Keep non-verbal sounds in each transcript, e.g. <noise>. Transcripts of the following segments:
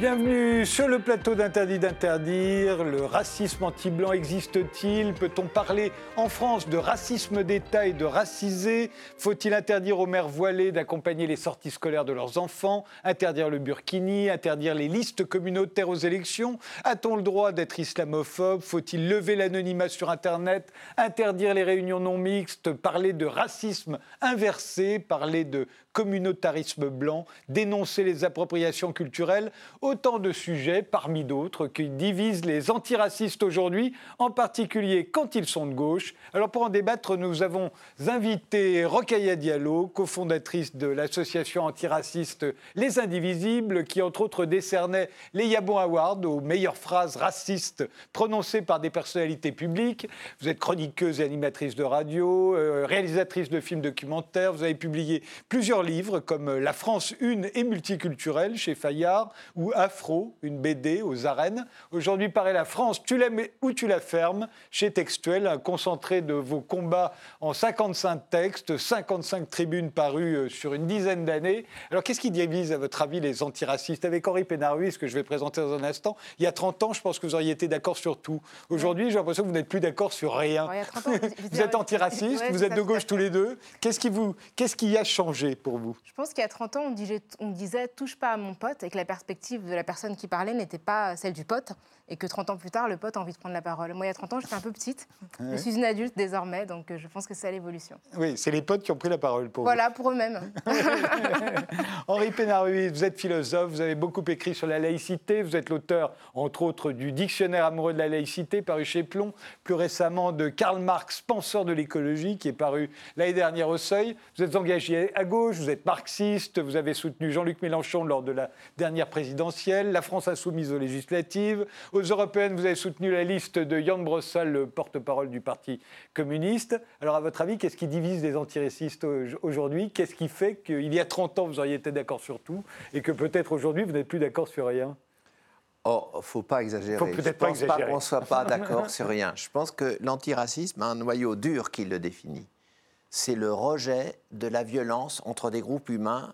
Bienvenue sur le plateau d'Interdit d'interdire. Le racisme anti-blanc existe-t-il? Peut-on parler en France de racisme d'État et de racisé? Faut-il interdire aux mères voilées d'accompagner les sorties scolaires de leurs enfants? Interdire le burkini? Interdire les listes communautaires aux élections? A-t-on le droit d'être islamophobe? Faut-il lever l'anonymat sur Internet? Interdire les réunions non mixtes? Parler de racisme inversé? Parler de communautarisme blanc, dénoncer les appropriations culturelles, autant de sujets parmi d'autres qui divisent les antiracistes aujourd'hui, en particulier quand ils sont de gauche. Alors pour en débattre, nous avons invité Rokhaya Diallo, cofondatrice de l'association antiraciste Les Indivisibles, qui entre autres décernait les Yabon Awards aux meilleures phrases racistes prononcées par des personnalités publiques. Vous êtes chroniqueuse et animatrice de radio, euh, réalisatrice de films documentaires, vous avez publié plusieurs livres comme La France une et multiculturelle chez Fayard ou Afro, une BD aux arènes. Aujourd'hui paraît La France, tu l'aimes ou tu la fermes chez Textuel, un concentré de vos combats en 55 textes, 55 tribunes parues euh, sur une dizaine d'années. Alors qu'est-ce qui divise à votre avis les antiracistes Avec Henri Pénaruis, que je vais présenter dans un instant, il y a 30 ans, je pense que vous auriez été d'accord sur tout. Aujourd'hui, j'ai l'impression que vous n'êtes plus d'accord sur rien. <laughs> vous êtes antiraciste, vous êtes de gauche tous les deux. Qu'est-ce qui, vous, qu'est-ce qui a changé pour vous? Je pense qu'il y a 30 ans, on disait, on disait touche pas à mon pote et que la perspective de la personne qui parlait n'était pas celle du pote et que 30 ans plus tard, le pote a envie de prendre la parole. Moi, il y a 30 ans, j'étais un peu petite. Je suis une adulte désormais, donc euh, je pense que c'est l'évolution. Oui, c'est les potes qui ont pris la parole pour voilà, vous. pour eux-mêmes. <laughs> Henri Pénaruis, vous êtes philosophe, vous avez beaucoup écrit sur la laïcité, vous êtes l'auteur, entre autres, du Dictionnaire amoureux de la laïcité, paru chez Plomb, plus récemment de Karl Marx, penseur de l'écologie, qui est paru l'année dernière au Seuil. Vous êtes engagé à gauche, vous êtes marxiste, vous avez soutenu Jean-Luc Mélenchon lors de la dernière présidentielle, la France insoumise aux législatives, aux européennes, vous avez soutenu la liste de Jan Brossal, le porte-parole du Parti communiste. Alors, à votre avis, qu'est-ce qui divise les antiracistes aujourd'hui? Qu'est-ce qui fait qu'il y a 30 ans, vous auriez été d'accord sur tout et que peut-être aujourd'hui, vous n'êtes plus d'accord sur rien? Oh, faut pas exagérer. Faut peut-être pas pense pas qu'on soit pas d'accord sur rien. Je pense que l'antiracisme a un noyau dur qui le définit. C'est le rejet de la violence entre des groupes humains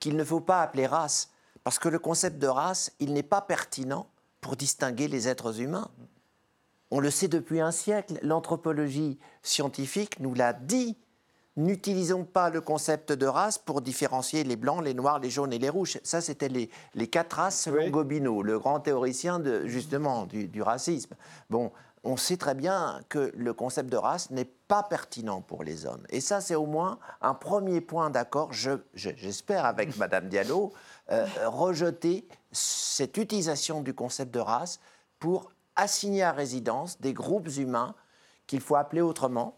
qu'il ne faut pas appeler race, parce que le concept de race, il n'est pas pertinent pour distinguer les êtres humains. On le sait depuis un siècle, l'anthropologie scientifique nous l'a dit. N'utilisons pas le concept de race pour différencier les blancs, les noirs, les jaunes et les rouges. Ça, c'était les, les, quatre races selon Gobineau, le grand théoricien de, justement du, du, racisme. Bon, on sait très bien que le concept de race n'est pas pertinent pour les hommes. Et ça, c'est au moins un premier point d'accord, j'espère, je, avec <laughs> Madame Diallo, euh, rejeter cette utilisation du concept de race pour assigner à résidence des groupes humains qu'il faut appeler autrement,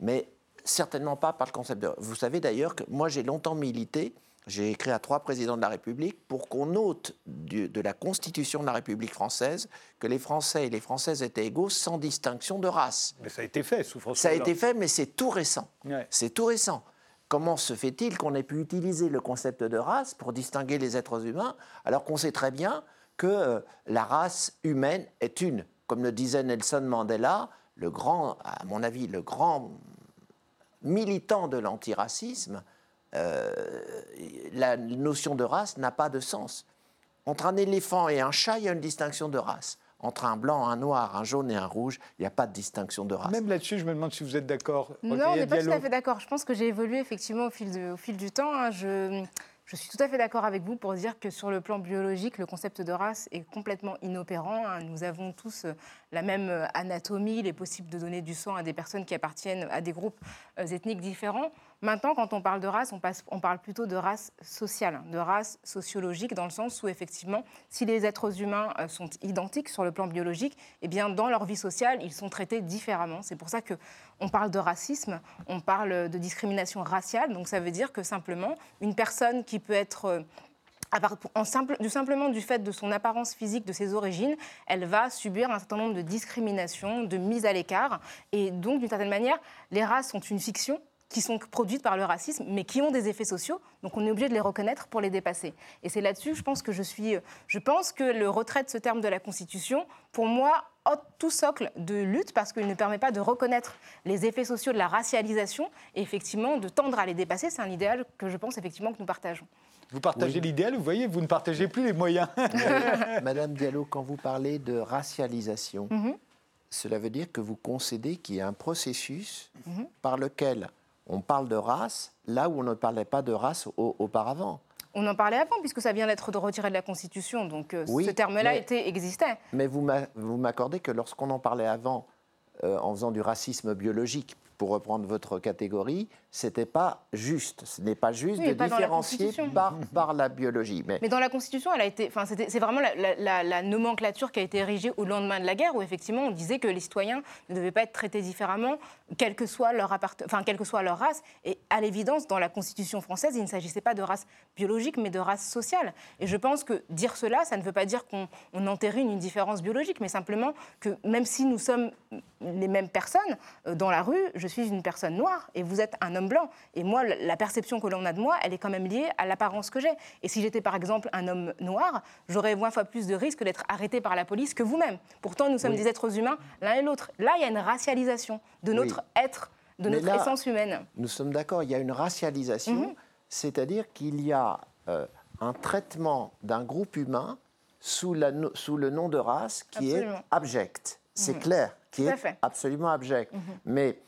mais certainement pas par le concept de... Vous savez d'ailleurs que moi j'ai longtemps milité, j'ai écrit à trois présidents de la République pour qu'on note du, de la Constitution de la République française que les Français et les Françaises étaient égaux sans distinction de race. Mais ça a été fait sous François Ça a été fait, mais c'est tout récent. Ouais. C'est tout récent. Comment se fait-il qu'on ait pu utiliser le concept de race pour distinguer les êtres humains alors qu'on sait très bien que euh, la race humaine est une? Comme le disait Nelson Mandela, le grand, à mon avis, le grand militant de l'antiracisme, la notion de race n'a pas de sens. Entre un éléphant et un chat, il y a une distinction de race. Entre un blanc, un noir, un jaune et un rouge, il n'y a pas de distinction de race. Même là-dessus, je me demande si vous êtes d'accord. Non, on n'est pas tout à fait d'accord. Je pense que j'ai évolué effectivement au fil, de, au fil du temps. Hein. Je, je suis tout à fait d'accord avec vous pour dire que sur le plan biologique, le concept de race est complètement inopérant. Hein. Nous avons tous euh, la même euh, anatomie, il est possible de donner du sang à des personnes qui appartiennent à des groupes euh, ethniques différents. Maintenant, quand on parle de race, on, parle plutôt de race sociale, de race sociologique, dans le sens où, effectivement, si les êtres humains sont identiques sur le plan biologique, eh bien, dans leur vie sociale, ils sont traités différemment. C'est pour ça qu'on parle de racisme, on parle de discrimination raciale. Donc, ça veut dire que, simplement, une personne qui peut être simple, du, simplement du fait de son apparence physique, de ses origines, elle va subir un certain nombre de discriminations, de mises à l'écart. Et donc, d'une certaine manière, les races sont une fiction qui sont produites par le racisme, mais qui ont des effets sociaux. Donc on est obligé de les reconnaître pour les dépasser. Et c'est là-dessus, je pense que je suis. Je pense que le retrait de ce terme de la Constitution, pour moi, ôte tout socle de lutte parce qu'il ne permet pas de reconnaître les effets sociaux de la racialisation et effectivement de tendre à les dépasser. C'est un idéal que je pense effectivement que nous partageons. Vous partagez l'idéal, vous voyez, vous ne partagez plus les moyens. <laughs> Madame Diallo, quand vous parlez de racialisation, mhm. cela veut dire que vous concédez qu'il y a un processus mhm. par lequel on parle de race là où on ne parlait pas de race auparavant. On en parlait avant, puisque ça vient d'être retiré de la Constitution, donc euh, ce terme-là existait. Mais vous m'accordez que lorsqu'on en parlait avant, euh, en faisant du racisme biologique, pour reprendre votre catégorie, c'était pas juste. Ce n'est pas juste de différencier par, par la biologie. Mais... Mais dans la Constitution, elle a été, enfin, c'est vraiment la, nomenclature qui a été érigée au lendemain de la guerre, où effectivement on disait que les citoyens ne devaient pas être traités différemment, quelle que soit leur, enfin, quelle que soit leur race. Et à l'évidence, dans la Constitution française, il ne s'agissait pas de race biologique, mais de race sociale. Et je pense que dire cela, ça ne veut pas dire qu'on entérine une différence biologique, mais simplement que même si nous sommes les mêmes personnes euh, dans la rue, je suis une personne noire et vous êtes un homme blanc. Et moi, la perception que l'on a de moi, elle est quand même liée à l'apparence que j'ai. Et si j'étais par exemple un homme noir, j'aurais 20 fois plus de risque d'être arrêté par la police que vous-même. Pourtant, nous sommes des êtres humains l'un et l'autre. Là, il y a une racialisation de notre être, de notre essence humaine. Nous sommes d'accord, il y a une racialisation, mhm. c'est-à-dire qu'il y a euh, un traitement d'un groupe humain sous, la, sous, le nom de race qui est abject. C'est mhm. clair, qui est absolument abject. Mhm. Mais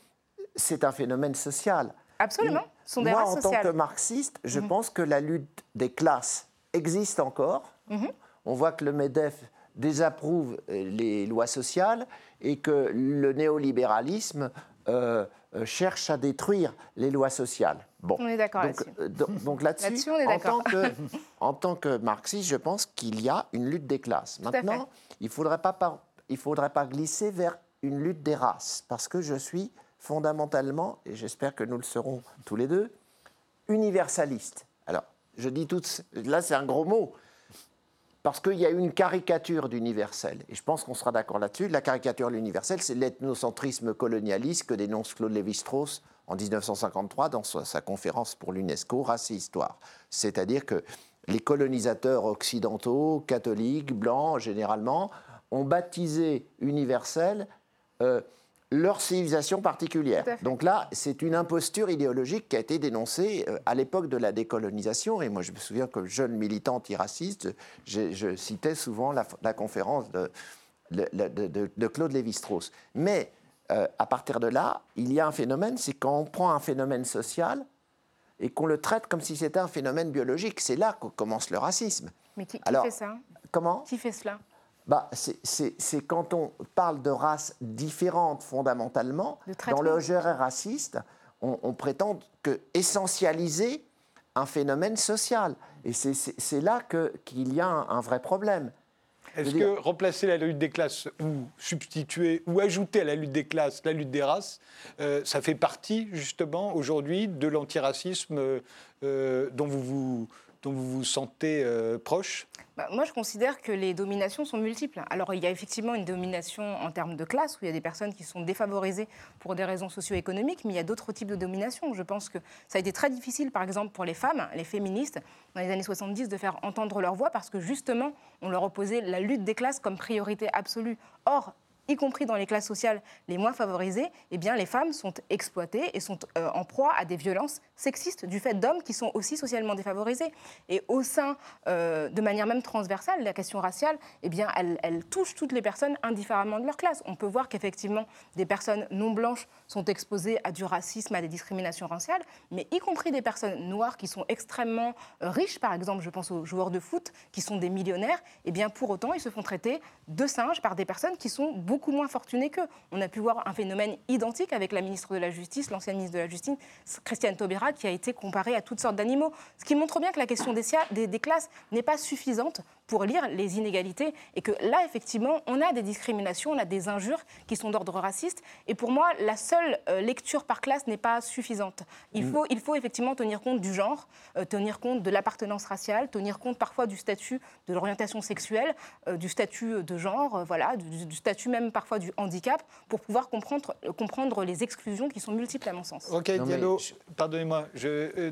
c'est un phénomène social. Absolument. sont des Moi, en tant que marxiste, je mhm. pense que la lutte des classes existe encore. Mhm. On voit que le MEDEF désapprouve euh, les lois sociales et que le néolibéralisme euh, euh, cherche à détruire les lois sociales. Bon. On est d'accord là-dessus. donc là-dessus, <laughs> en, tant que, <laughs> en tant que marxiste, je pense qu'il y a une lutte des classes. Maintenant, il ne faudrait pas, il faudrait pas glisser vers une lutte des races, parce que je suis fondamentalement, et j'espère que nous le serons tous les deux, universaliste. Alors, je dis tout, là c'est un gros mot, parce qu'il y a une caricature d'universel, et je pense qu'on sera d'accord là-dessus. La caricature de l'universel, c'est l'ethnocentrisme colonialiste que dénonce Claude Lévi-Strauss en 1953 dans sa conférence pour l'UNESCO, Race et Histoire. C'est-à-dire que les colonisateurs occidentaux, catholiques, blancs généralement, ont baptisé universel euh, leur civilisation particulière. Donc là, c'est une imposture idéologique qui a été dénoncée euh, à l'époque de la décolonisation. Et moi, je me souviens que jeune militant antiraciste, je, je citais souvent la, conférence de, de, Claude Lévi-Strauss. Mais euh, à partir de là, il y a un phénomène, c'est quand on prend un phénomène social et qu'on le traite comme si c'était un phénomène biologique. C'est là que commence le racisme. Mais qui, qui fait ça? Comment? Qui fait cela? Bah, c'est quand on parle de races différentes fondamentalement, dans le genre raciste, on, prétend que essentialiser un phénomène social. Et c'est là qu'il y a un, vrai problème. Est-ce que remplacer la lutte des classes ou substituer ou ajouter à la lutte des classes la lutte des races, euh, ça fait partie justement aujourd'hui de l'antiracisme euh, dont vous vous dont vous vous sentez euh, proche bah, Moi, je considère que les dominations sont multiples. Alors, il y a effectivement une domination en termes de classe, où il y a des personnes qui sont défavorisées pour des raisons socio-économiques, mais il y a d'autres types de domination. Je pense que ça a été très difficile, par exemple, pour les femmes, les féministes, dans les années 70, de faire entendre leur voix, parce que justement, on leur opposait la lutte des classes comme priorité absolue. Or, y compris dans les classes sociales les moins favorisées, eh bien, les femmes sont exploitées et sont euh, en proie à des violences sexistes du fait d'hommes qui sont aussi socialement défavorisés. Et au sein, euh, de manière même transversale, la question raciale, eh bien, elle, touche toutes les personnes indifféremment de leur classe. On peut voir qu'effectivement, des personnes non blanches sont exposées à du racisme, à des discriminations raciales, mais y compris des personnes noires qui sont extrêmement euh, riches, par exemple, je pense aux joueurs de foot qui sont des millionnaires, eh bien, pour autant, ils se font traiter de singes par des personnes qui sont beaucoup moins fortunés qu'eux. On a pu voir un phénomène identique avec la ministre de la Justice, l'ancienne ministre de la Justice, Christiane Taubira, qui a été comparée à toutes sortes d'animaux. Ce qui montre bien que la question des, des, des classes n'est pas suffisante pour lire les inégalités et que là, effectivement, on a des discriminations, on a des injures qui sont d'ordre raciste. Et pour moi, la seule euh, lecture par classe n'est pas suffisante. Il mm. faut, il faut effectivement tenir compte du genre, euh, tenir compte de l'appartenance raciale, tenir compte parfois du statut de l'orientation sexuelle, euh, du statut de genre, voilà, du, statut même parfois du handicap, pour pouvoir comprendre, comprendre les exclusions qui sont multiples à mon sens. Ok, Diallo, pardonnez-moi,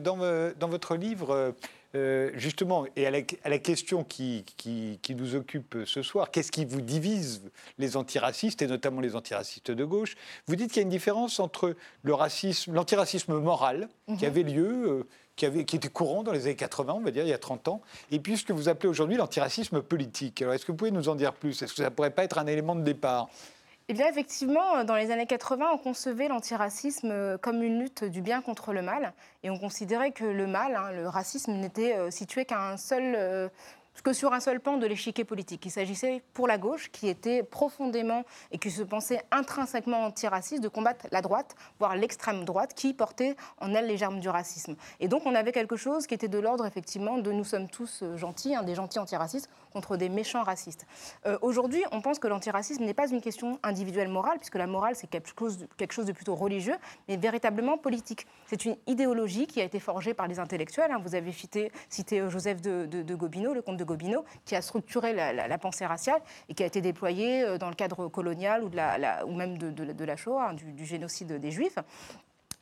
dans, dans, votre livre, euh, justement, et à la, question qui, qui, nous occupe ce soir, qu'est-ce qui vous divise les antiracistes, et notamment les antiracistes de gauche? Vous dites qu'il y a une différence entre le racisme, l'antiracisme moral, qui mhm. avait lieu, euh, qui, avait, qui était courant dans les années 80, on va dire, il y a 30 ans, et puis ce que vous appelez aujourd'hui l'antiracisme politique. Alors, est-ce que vous pouvez nous en dire plus? Est-ce que ça ne pourrait pas être un élément de départ? Eh bien, effectivement, dans les années 80, on concevait l'antiracisme comme une lutte du bien contre le mal. Et on considérait que le mal, hein, le racisme, n'était euh, situé qu'à un seul, euh, que sur un seul pan de l'échiquier politique. Il s'agissait pour la gauche, qui était profondément et qui se pensait intrinsèquement antiraciste, de combattre la droite, voire l'extrême droite, qui portait en elle les germes du racisme. Et donc on avait quelque chose qui était de l'ordre, effectivement, de nous sommes tous gentils, hein, des gentils antiracistes contre des méchants racistes. Euh, aujourd'hui, on pense que l'antiracisme n'est pas une question individuelle morale, puisque la morale, c'est quelque chose, de, plutôt religieux, mais véritablement politique. C'est une idéologie qui a été forgée par les intellectuels. Hein. Vous avez cité, cité euh, Joseph de, de Gobineau, le comte de Gobineau, qui a structuré la, pensée raciale et qui a été déployée euh, dans le cadre colonial ou, de la, ou même de, la Shoah, hein, du, génocide des Juifs.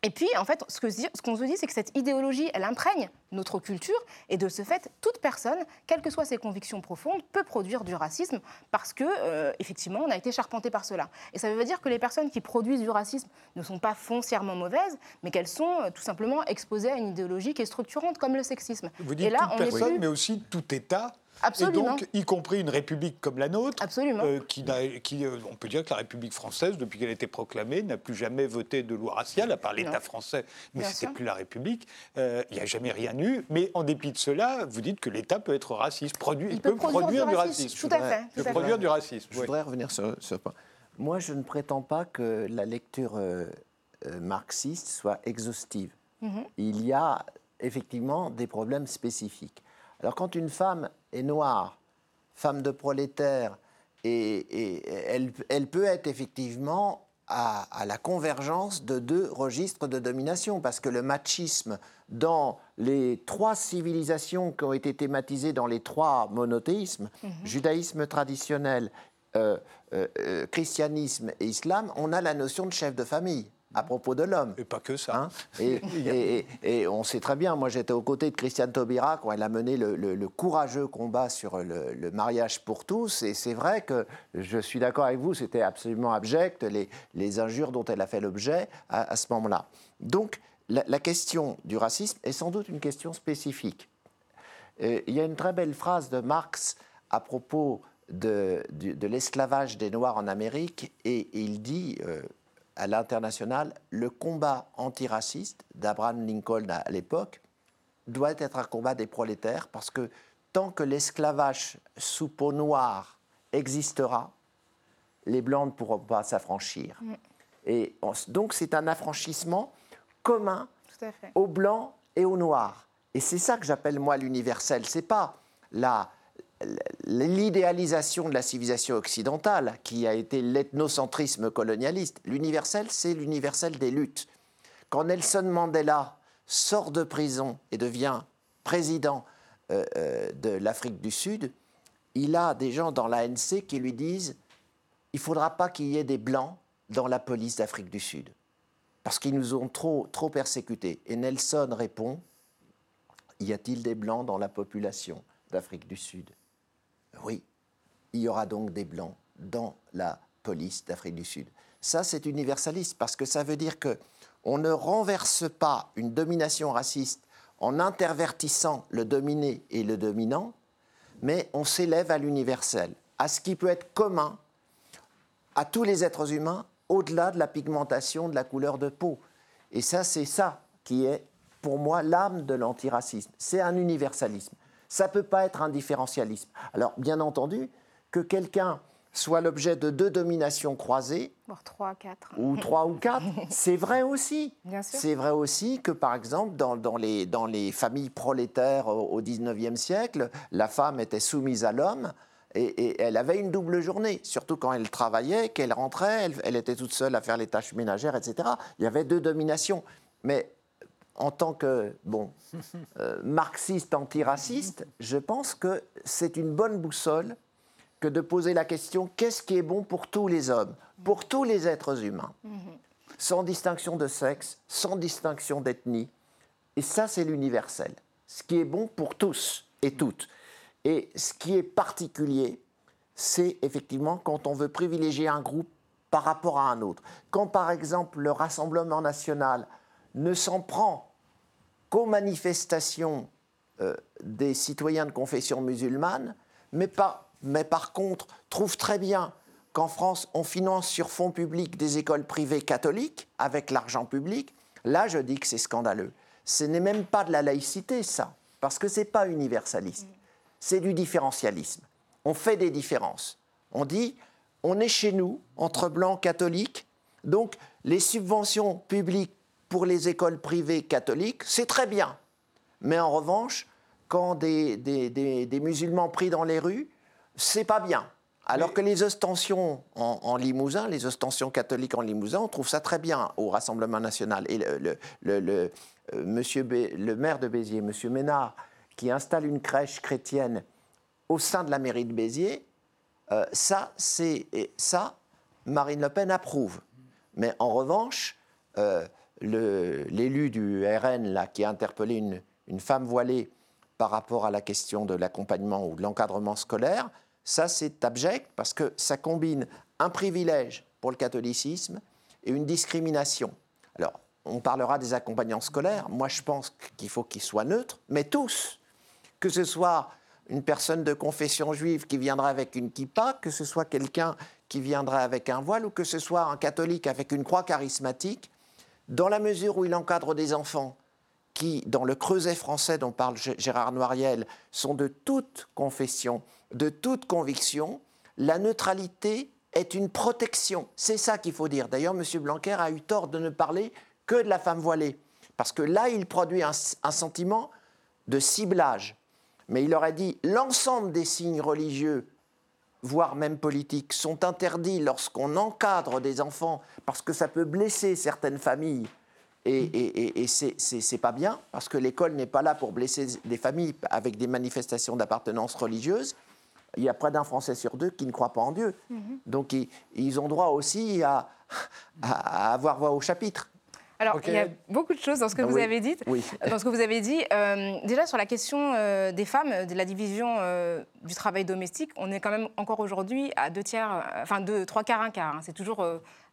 Et puis, en fait, ce qu'on se dit, c'est que cette idéologie, elle imprègne notre culture, et de ce fait, toute personne, quelles que soient ses convictions profondes, peut produire du racisme parce que, euh, effectivement, on a été charpenté par cela. Et ça veut dire que les personnes qui produisent du racisme ne sont pas foncièrement mauvaises, mais qu'elles sont euh, tout simplement exposées à une idéologie qui est structurante, comme le sexisme. Vous dites et là, toute personne, mais aussi tout État Absolument. Et donc, y compris une république comme la nôtre, Absolument. Euh, qui, qui euh, on peut dire que la République française, depuis qu'elle a été proclamée, n'a plus jamais voté de loi raciale, à part l'État français, mais ce n'était plus la République. Euh, il n'y a jamais rien eu. Mais en dépit de cela, vous dites que l'État peut être raciste, il, peut, produire, du racisme. Tout à fait. Tout produire du racisme. Je voudrais revenir sur ce point. Moi, je ne prétends pas que la lecture marxiste soit exhaustive. Mhm. Il y a effectivement des problèmes spécifiques. Alors quand une femme est noire, femme de prolétaire, et, elle, peut être effectivement à, la convergence de deux registres de domination, parce que le machisme dans les trois civilisations qui ont été thématisées dans les trois monothéismes, mhm. judaïsme traditionnel, euh, euh, euh, christianisme et islam, on a la notion de chef de famille à propos de l'homme. Et pas que ça. Hein <laughs> et, on sait très bien, moi j'étais aux côtés de Christiane Taubira quand elle a mené le, courageux combat sur le, mariage pour tous. Et c'est vrai que je suis d'accord avec vous, c'était absolument abject, les, injures dont elle a fait l'objet à, ce moment-là. Donc la, question du racisme est sans doute une question spécifique. il y a une très belle phrase de Marx à propos de, de, l'esclavage des Noirs en Amérique, et il dit, euh, à l'international, le combat antiraciste d'Abraham Lincoln à l'époque doit être un combat des prolétaires parce que tant que l'esclavage sous peau noire existera, les Blancs ne pourront pas s'affranchir. Mm. Et donc c'est un affranchissement commun aux Blancs et aux Noirs. Et c'est ça que j'appelle moi l'universel. C'est pas la l'idéalisation de la civilisation occidentale, qui a été l'ethnocentrisme colonialiste. L'universel, c'est l'universel des luttes. Quand Nelson Mandela sort de prison et devient président euh, euh, de l'Afrique du Sud, il a des gens dans l'ANC qui lui disent il ne faudra pas qu'il y ait des Blancs dans la police d'Afrique du Sud, parce qu'ils nous ont trop, trop persécutés. Et Nelson répond y a-t-il des Blancs dans la population d'Afrique du Sud? Oui, il y aura donc des Blancs dans la police d'Afrique du Sud. Ça, c'est universaliste parce que ça veut dire que on ne renverse pas une domination raciste en intervertissant le dominé et le dominant, mais on s'élève à l'universel, à ce qui peut être commun à tous les êtres humains, au-delà de la pigmentation de la couleur de peau. Et ça, c'est ça qui est, pour moi, l'âme de l'antiracisme. C'est un universalisme. Ça ne peut pas être un différentialisme. Alors, bien entendu, que quelqu'un soit l'objet de deux dominations croisées. Voire trois, quatre. Ou <laughs> trois ou quatre. C'est vrai aussi. C'est vrai aussi que, par exemple, dans, dans, les, dans les familles prolétaires au XIXe siècle, la femme était soumise à l'homme. Et, et, elle avait une double journée, surtout quand elle travaillait, qu'elle rentrait, elle, elle, était toute seule à faire les tâches ménagères, etc. Il y avait deux dominations. Mais en tant que bon, <laughs> euh, marxiste antiraciste, je pense que c'est une bonne boussole que de poser la question qu'est-ce qui est bon pour tous les hommes, pour tous les êtres humains, sans distinction de sexe, sans distinction d'ethnie. Et ça, c'est l'universel. Ce qui est bon pour tous et toutes. Et ce qui est particulier, c'est effectivement quand on veut privilégier un groupe par rapport à un autre. Quand, par exemple, le Rassemblement national ne s'en prend qu'aux manifestations euh, des citoyens de confession musulmane, mais pas mais par contre trouve très bien qu'en France, on finance sur fonds publics des écoles privées catholiques avec l'argent public, là, je dis que c'est scandaleux. Ce n'est même pas de la laïcité, ça, parce que ce n'est pas universaliste. C'est du différentialisme. On fait des différences. On dit, on est chez nous, entre blancs catholiques, donc les subventions publiques pour les écoles privées catholiques, c'est très bien. Mais en revanche, quand des, des, des, des musulmans pris dans les rues, c'est pas bien. Alors que les ostensions en, Limousin, les ostensions catholiques en Limousin, on trouve ça très bien au Rassemblement national. Et le, le, euh, monsieur le maire de Béziers, monsieur Ménard, qui installe une crèche chrétienne au sein de la mairie de Béziers, euh, ça, c'est ça, Marine Le Pen approuve. Mais en revanche, euh, l'élu du RN là, qui a interpellé une, femme voilée par rapport à la question de l'accompagnement ou de l'encadrement scolaire, ça, c'est abject parce que ça combine un privilège pour le catholicisme et une discrimination. Alors, on parlera des accompagnants scolaires. Moi, je pense qu'il faut qu'ils soient neutres, mais tous. Que ce soit une personne de confession juive qui viendrait avec une kippa, que ce soit quelqu'un qui viendrait avec un voile, ou que ce soit un catholique avec une croix charismatique, dans la mesure où il encadre des enfants qui, dans le creuset français dont parle Gérard Noiriel, sont de toute confession, de toute conviction, la neutralité est une protection. C'est ça qu'il faut dire. D'ailleurs, M. Blanquer a eu tort de ne parler que de la femme voilée, parce que là, il produit un, un sentiment de ciblage. Mais il aurait dit l'ensemble des signes religieux, voire même politiques, sont interdits lorsqu'on encadre des enfants, parce que ça peut blesser certaines familles et, et, et, c'est pas bien, parce que l'école n'est pas là pour blesser des familles avec des manifestations d'appartenance religieuse. Il y a près d'un Français sur deux qui ne croit pas en Dieu. Mhm. Donc ils, ont droit aussi à, à, avoir voix au chapitre. Alors, il y a beaucoup de choses dans ce que ah vous avez dit. Oui. <laughs> Dans ce que vous avez dit. Euh, déjà, sur la question euh, des femmes, de la division euh, du travail domestique, on est quand même encore aujourd'hui à deux tiers, enfin deux, trois quarts, un quart. Hein. C'est toujours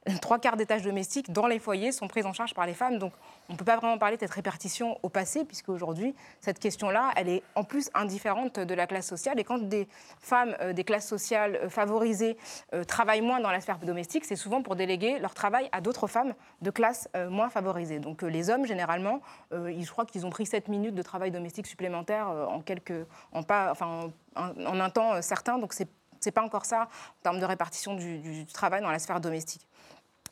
<laughs> trois quarts des tâches domestiques dans les foyers sont prises en charge par les femmes. Donc, on ne peut pas vraiment parler de cette répartition au passé, puisque aujourd'hui, cette question-là, elle est en plus indifférente de la classe sociale. Et quand des femmes euh, des classes sociales euh, favorisées euh, travaillent moins dans la sphère domestique, c'est souvent pour déléguer leur travail à d'autres femmes de classes moins favorisées. Donc, les hommes, généralement, je crois qu'ils ont pris 7 minutes de travail domestique supplémentaire en, quelques, enfin, en, un temps certain. Donc, c'est n'est pas encore ça en termes de répartition du travail dans la sphère domestique.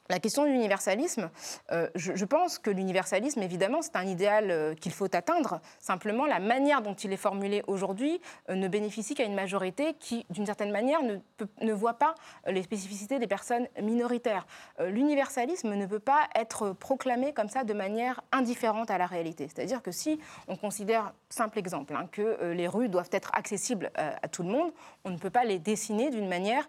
La question de l'universalisme, euh, je, pense que l'universalisme, évidemment, c'est un idéal euh, qu'il faut atteindre. Simplement, la manière dont il est formulé aujourd'hui euh, ne bénéficie qu'à une majorité qui, d'une certaine manière, ne, voit pas les spécificités des personnes minoritaires. l'universalisme ne peut pas être proclamé comme ça de manière indifférente à la réalité. C'est-à-dire que si on considère, simple exemple, hein, que les rues doivent être accessibles à tout le monde, on ne peut pas les dessiner d'une manière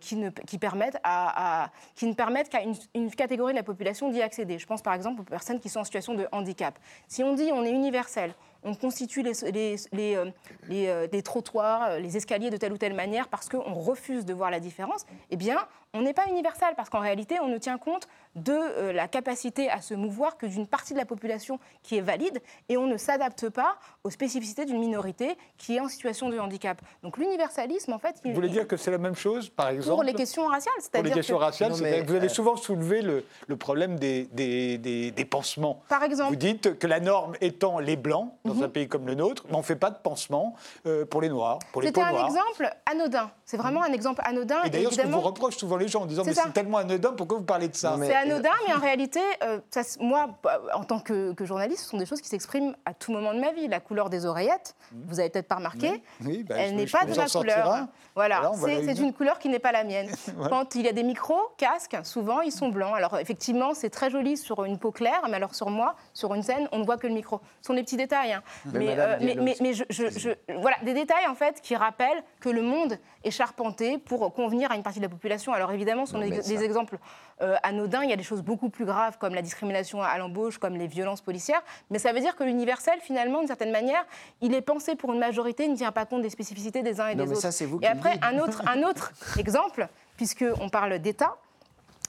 qui, ne, qui, permette à, qui ne permette qu'à une catégorie de la population d'y accéder. Je pense par exemple aux personnes qui sont en situation de handicap. Si on dit on est universel, on constitue les, les, les, euh, euh, les, trottoirs, euh, les escaliers de telle ou telle manière parce qu'on refuse de voir la différence, eh bien, on n'est pas universel parce qu'en réalité, on ne tient compte de la capacité à se mouvoir que d'une partie de la population qui est valide et on ne s'adapte pas aux spécificités d'une minorité qui est en situation de handicap. Donc l'universalisme, en fait... Vous voulez dire que c'est la même chose, par exemple Pour les questions raciales Pour les questions raciales, vous avez souvent soulevé le, le problème des, des, des, pansements. Par exemple Vous dites que la norme étant les Blancs, dans un pays comme le nôtre, mais on ne fait pas de pansement euh, pour les Noirs, pour les C'était un exemple anodin. C'est vraiment un exemple anodin. Et d'ailleurs, ce que vous reproche souvent les gens en disant mais c'est tellement anodin, pourquoi vous parlez de ça C'est anodin, mais en réalité, euh, ça, moi, bah, en tant que, journaliste, ce sont des choses qui s'expriment à tout moment de ma vie. La couleur des oreillettes, mmh. vous n'avez peut-être pas remarqué, oui. Bah, elle n'est pas de ma couleur. Voilà, c'est une couleur qui n'est pas la mienne. <laughs> Quand il y a des micros, casques, souvent ils sont blancs. Alors effectivement, c'est très joli sur une peau claire, mais alors sur moi, sur une scène, on ne voit que le micro. Ce sont des petits détails. Hein. Mais, euh, mais, je, voilà, des détails en fait qui rappellent que le monde est charpenté pour convenir à une partie de la population. Alors évidemment, ce sont des, exemples euh, anodins. Il y a des choses beaucoup plus graves comme la discrimination à l'embauche, comme les violences policières. Mais ça veut dire que l'universel, finalement, d'une certaine manière, il est pensé pour une majorité, il ne tient pas compte des spécificités des uns et des autres. Ça, vous et après, un autre, un autre exemple, puisqu'on parle d'État.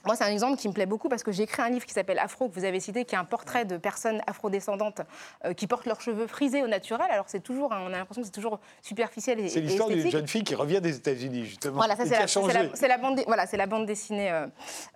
Moi, c'est un exemple qui me plaît beaucoup parce que j'ai écrit un livre qui s'appelle Afro, que vous avez cité, qui est un portrait de personnes afrodescendantes euh, qui portent leurs cheveux frisés au naturel. Alors, c'est toujours, on a l'impression que c'est toujours superficiel et C'est l'histoire d'une jeune fille qui revient des États-Unis, justement. Voilà, ça, c'est la, bande, voilà, la bande dessinée, euh,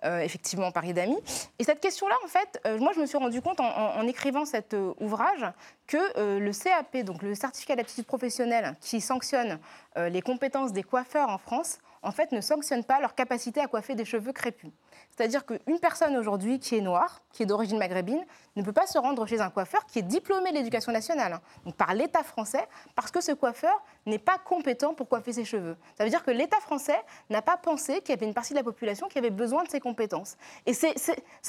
euh, effectivement, Paris d'amis. Et cette question-là, en fait, moi, je me suis rendu compte en, en écrivant cet ouvrage que le CAP, donc le certificat d'aptitude professionnelle, qui sanctionne les compétences des coiffeurs en France, en fait, ne sanctionne pas leur capacité à coiffer des cheveux crépus. C'est-à-dire qu'une personne aujourd'hui qui est noire, qui est d'origine maghrébine, ne peut pas se rendre chez un coiffeur qui est diplômé de l'éducation nationale, hein. par l'État français, parce que ce coiffeur n'est pas compétent pour coiffer ses cheveux. Ça veut dire que l'État français n'a pas pensé qu'il y avait une partie de la population qui avait besoin de ses compétences. Et ça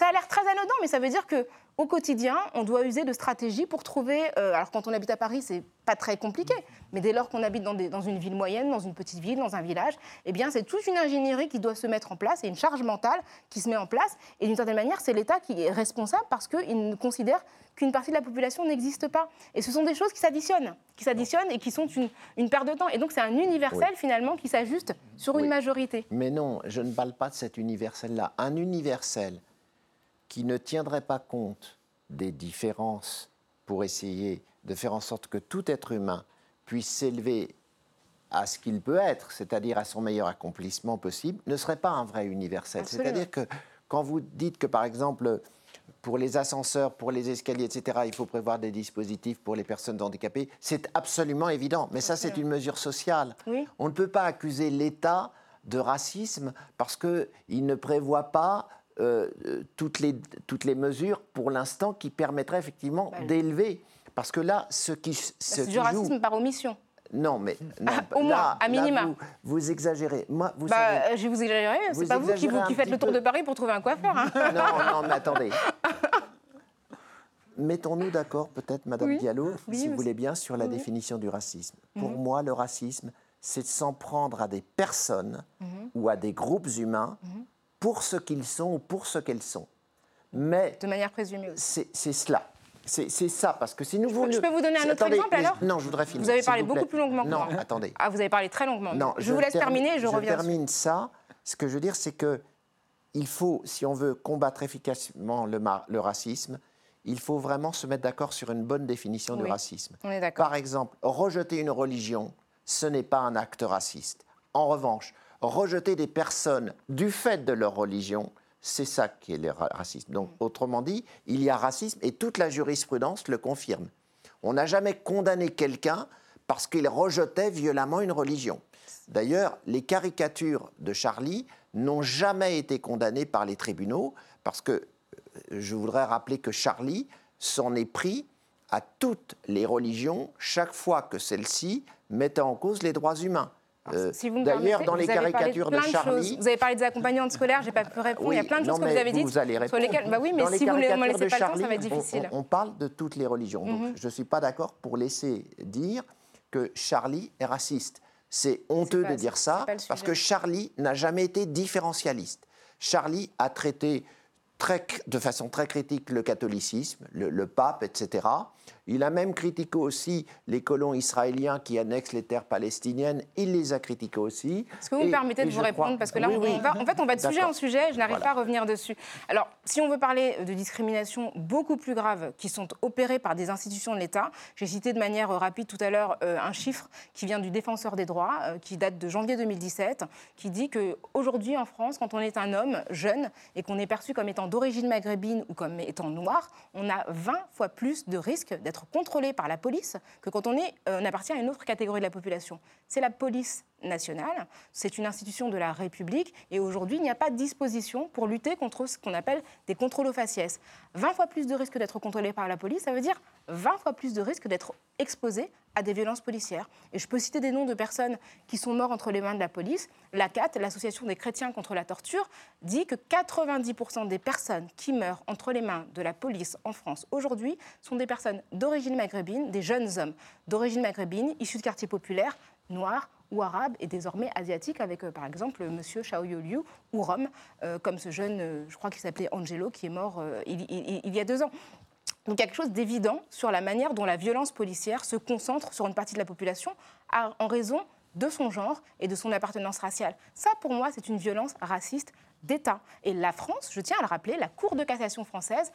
a l'air très anodin, mais ça veut dire que au quotidien, on doit user de stratégies pour trouver. Euh, alors, quand on habite à Paris, c'est pas très compliqué, mais dès lors qu'on habite dans, dans, une ville moyenne, dans une petite ville, dans un village, eh bien, c'est toute une ingénierie qui doit se mettre en place et une charge mentale qui se met en place. Et d'une certaine manière, c'est l'État qui est responsable parce qu'il considère qu'une partie de la population n'existe pas. Et ce sont des choses qui s'additionnent, qui s'additionnent et qui sont une, une perte de temps. Et donc, c'est un universel finalement qui s'ajuste sur une majorité. Mais non, je ne parle pas de cet universel-là. Un universel qui ne tiendrait pas compte des différences pour essayer de faire en sorte que tout être humain puisse s'élever à ce qu'il peut être, c'est-à-dire à son meilleur accomplissement possible, ne serait pas un vrai universel. C'est-à-dire que quand vous dites que, par exemple, pour les ascenseurs, pour les escaliers, etc., il faut prévoir des dispositifs pour les personnes handicapées, c'est absolument évident. Mais ça, c'est une mesure sociale. On ne peut pas accuser l'État de racisme parce qu'il ne prévoit pas euh, toutes, les, toutes les mesures pour l'instant qui permettraient effectivement d'élever. Parce que là, ce qui. Ce c'est du racisme par omission. Non, mais <laughs> ah, au moins, à minima. vous, exagérez. Moi, vous bah, je vous exagérer. C'est pas vous qui, vous qui faites le tour de Paris pour trouver un coiffeur. Hein. Non, non, <laughs> mais attendez. Mettons-nous d'accord, peut-être, Madame Diallo, si vous voulez bien, sur la définition du racisme. Pour mhm. moi, le racisme, c'est de s'en prendre à des personnes mhm. ou à des groupes humains mhm pour ce qu'ils sont ou pour ce qu'elles sont. Mais de manière présumée C'est cela. C'est ça, parce que si nous voulons... Je peux vous donner un autre exemple alors? Non, je voudrais finir. Vous avez parlé beaucoup plus longuement que non, moi. Non, attendez. Ah, vous avez parlé très longuement. Non, je, vous laisse terminer et je, reviens. Je termine ça. Ce que je veux dire, c'est que il faut, si on veut combattre efficacement le, le racisme, il faut vraiment se mettre d'accord sur une bonne définition du racisme. On est d'accord. Par exemple, rejeter une religion, ce n'est pas un acte raciste. En revanche, rejeter des personnes du fait de leur religion, c'est ça qui est le racisme. Donc, autrement dit, il y a racisme et toute la jurisprudence le confirme. On n'a jamais condamné quelqu'un parce qu'il rejetait violemment une religion. D'ailleurs, les caricatures de Charlie n'ont jamais été condamnées par les tribunaux parce que euh, je voudrais rappeler que Charlie s'en est pris à toutes les religions chaque fois que celles-ci mettaient en cause les droits humains. Euh, d'ailleurs, dans les caricatures de, Charlie. Vous avez parlé des accompagnantes scolaires, j'ai pas pu répondre. Il y a plein de choses que vous avez dites. Vous allez répondre. Lesquelles... Bah oui, mais si vous ne me laissez pas le temps, ça va être difficile. On, parle de toutes les religions. Donc, mhm. je ne suis pas d'accord pour laisser dire que Charlie est raciste. C'est honteux de dire ça, parce que Charlie n'a jamais été différentialiste. Charlie a traité très, de façon très critique le catholicisme, le pape, etc. Il a même critiqué aussi les colons israéliens qui annexent les terres palestiniennes. Il les a critiqués aussi. Est-ce que vous me permettez de vous répondre Parce que là, on va, en fait, on va de sujet en sujet. Je n'arrive pas à revenir dessus. Alors, si on veut parler de discriminations beaucoup plus graves qui sont opérées par des institutions de l'État, j'ai cité de manière rapide tout à l'heure euh, un chiffre qui vient du défenseur des droits, euh, qui date de janvier 2017, qui dit qu'aujourd'hui en France, quand on est un homme jeune et qu'on est perçu comme étant étant d'origine maghrébine ou comme étant noir, on a 20 fois plus de risques d'être contrôlé par la police que quand on, est, euh, on appartient à une autre catégorie de la population. C'est la police c'est une institution de la République et aujourd'hui il n'y a pas de disposition pour lutter contre ce qu'on appelle des contrôles aux faciès. 20 fois plus de risques d'être contrôlé par la police, ça veut dire 20 fois plus de risques d'être exposé à des violences policières. Et je peux citer des noms de personnes qui sont mortes entre les mains de la police. La CAT, l'Association des chrétiens contre la torture, dit que 90% des personnes qui meurent entre les mains de la police en France aujourd'hui sont des personnes d'origine maghrébine, des jeunes hommes d'origine maghrébine, issus de quartiers populaires, noirs ou arabes et désormais asiatiques, avec euh, par exemple M. Xiaoyoliu ou Rome, euh, comme ce jeune, euh, je crois qu'il s'appelait Angelo, qui est mort il, y a deux ans. Donc quelque chose d'évident sur la manière dont la violence policière se concentre sur une partie de la population en raison de son genre et de son appartenance raciale. Ça, pour moi, c'est une violence raciste d'État. Et la France, je tiens à le rappeler, la Cour de cassation française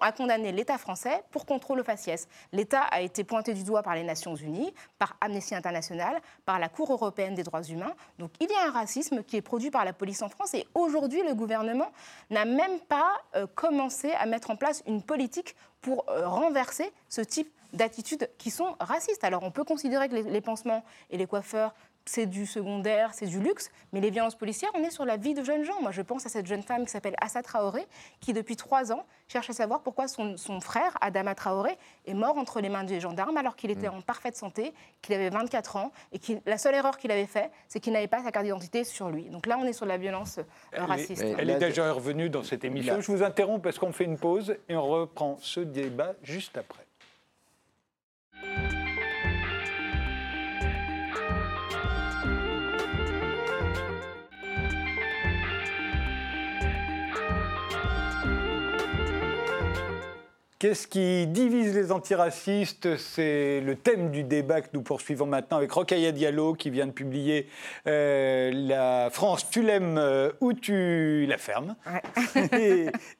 a, condamné l'État français pour contrôle au faciès. L'État a été pointé du doigt par les Nations Unies, par Amnesty International, par la Cour européenne des droits humains. Donc il y a un racisme qui est produit par la police en France et aujourd'hui le gouvernement n'a même pas euh, commencé à mettre en place une politique pour euh, renverser ce type d'attitudes qui sont racistes. Alors on peut considérer que les pansements et les coiffeurs c'est du secondaire, c'est du luxe, mais les violences policières, on est sur la vie de jeunes gens. Moi, je pense à cette jeune femme qui s'appelle Assa Traoré, qui depuis trois ans cherche à savoir pourquoi son, frère, Adama Traoré, est mort entre les mains des gendarmes alors qu'il était mm. en parfaite santé, qu'il avait 24 ans, et que la seule erreur qu'il avait faite, c'est qu'il n'avait pas sa carte d'identité sur lui. Donc là, on est sur la violence euh, raciste. elle est déjà revenue dans cette émission. Je vous interromps parce qu'on fait une pause et on reprend ce débat juste après. Qu'est-ce qui divise les antiracistes? C'est le thème du débat que nous poursuivons maintenant avec Rokhaya Diallo qui vient de publier euh, La France, tu l'aimes euh, ou tu la fermes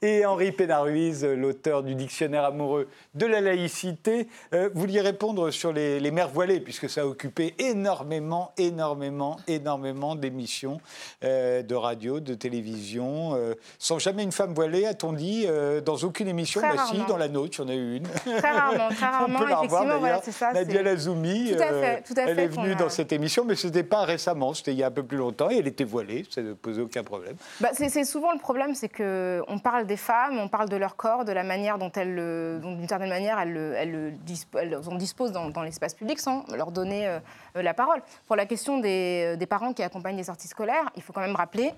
et, Henri Pénaruiz, l'auteur du dictionnaire amoureux de la laïcité. Euh, vous vouliez répondre sur les, les, mères voilées, puisque ça a occupé énormément, énormément, énormément d'émissions de radio, de télévision. sans jamais une femme voilée, a-t-on dit, dans aucune émission, bah, si, dans la il y en a eu une. Très rarement, très rarement, <laughs> On peut la voilà. Nadia Lazoumi, tout à fait, tout à fait, elle est venue dans cette émission, mais ce n'était pas récemment, c'était il y a un peu plus longtemps, et elle était voilée, ça ne posait aucun problème. Bah, c'est souvent le problème, c'est qu'on parle des femmes, on parle de leur corps, de la manière dont elles, d'une certaine manière, elles, elles, elles en disposent dans, dans l'espace public sans leur donner euh, la parole. Pour la question des, des parents qui accompagnent les sorties scolaires, il faut quand même rappeler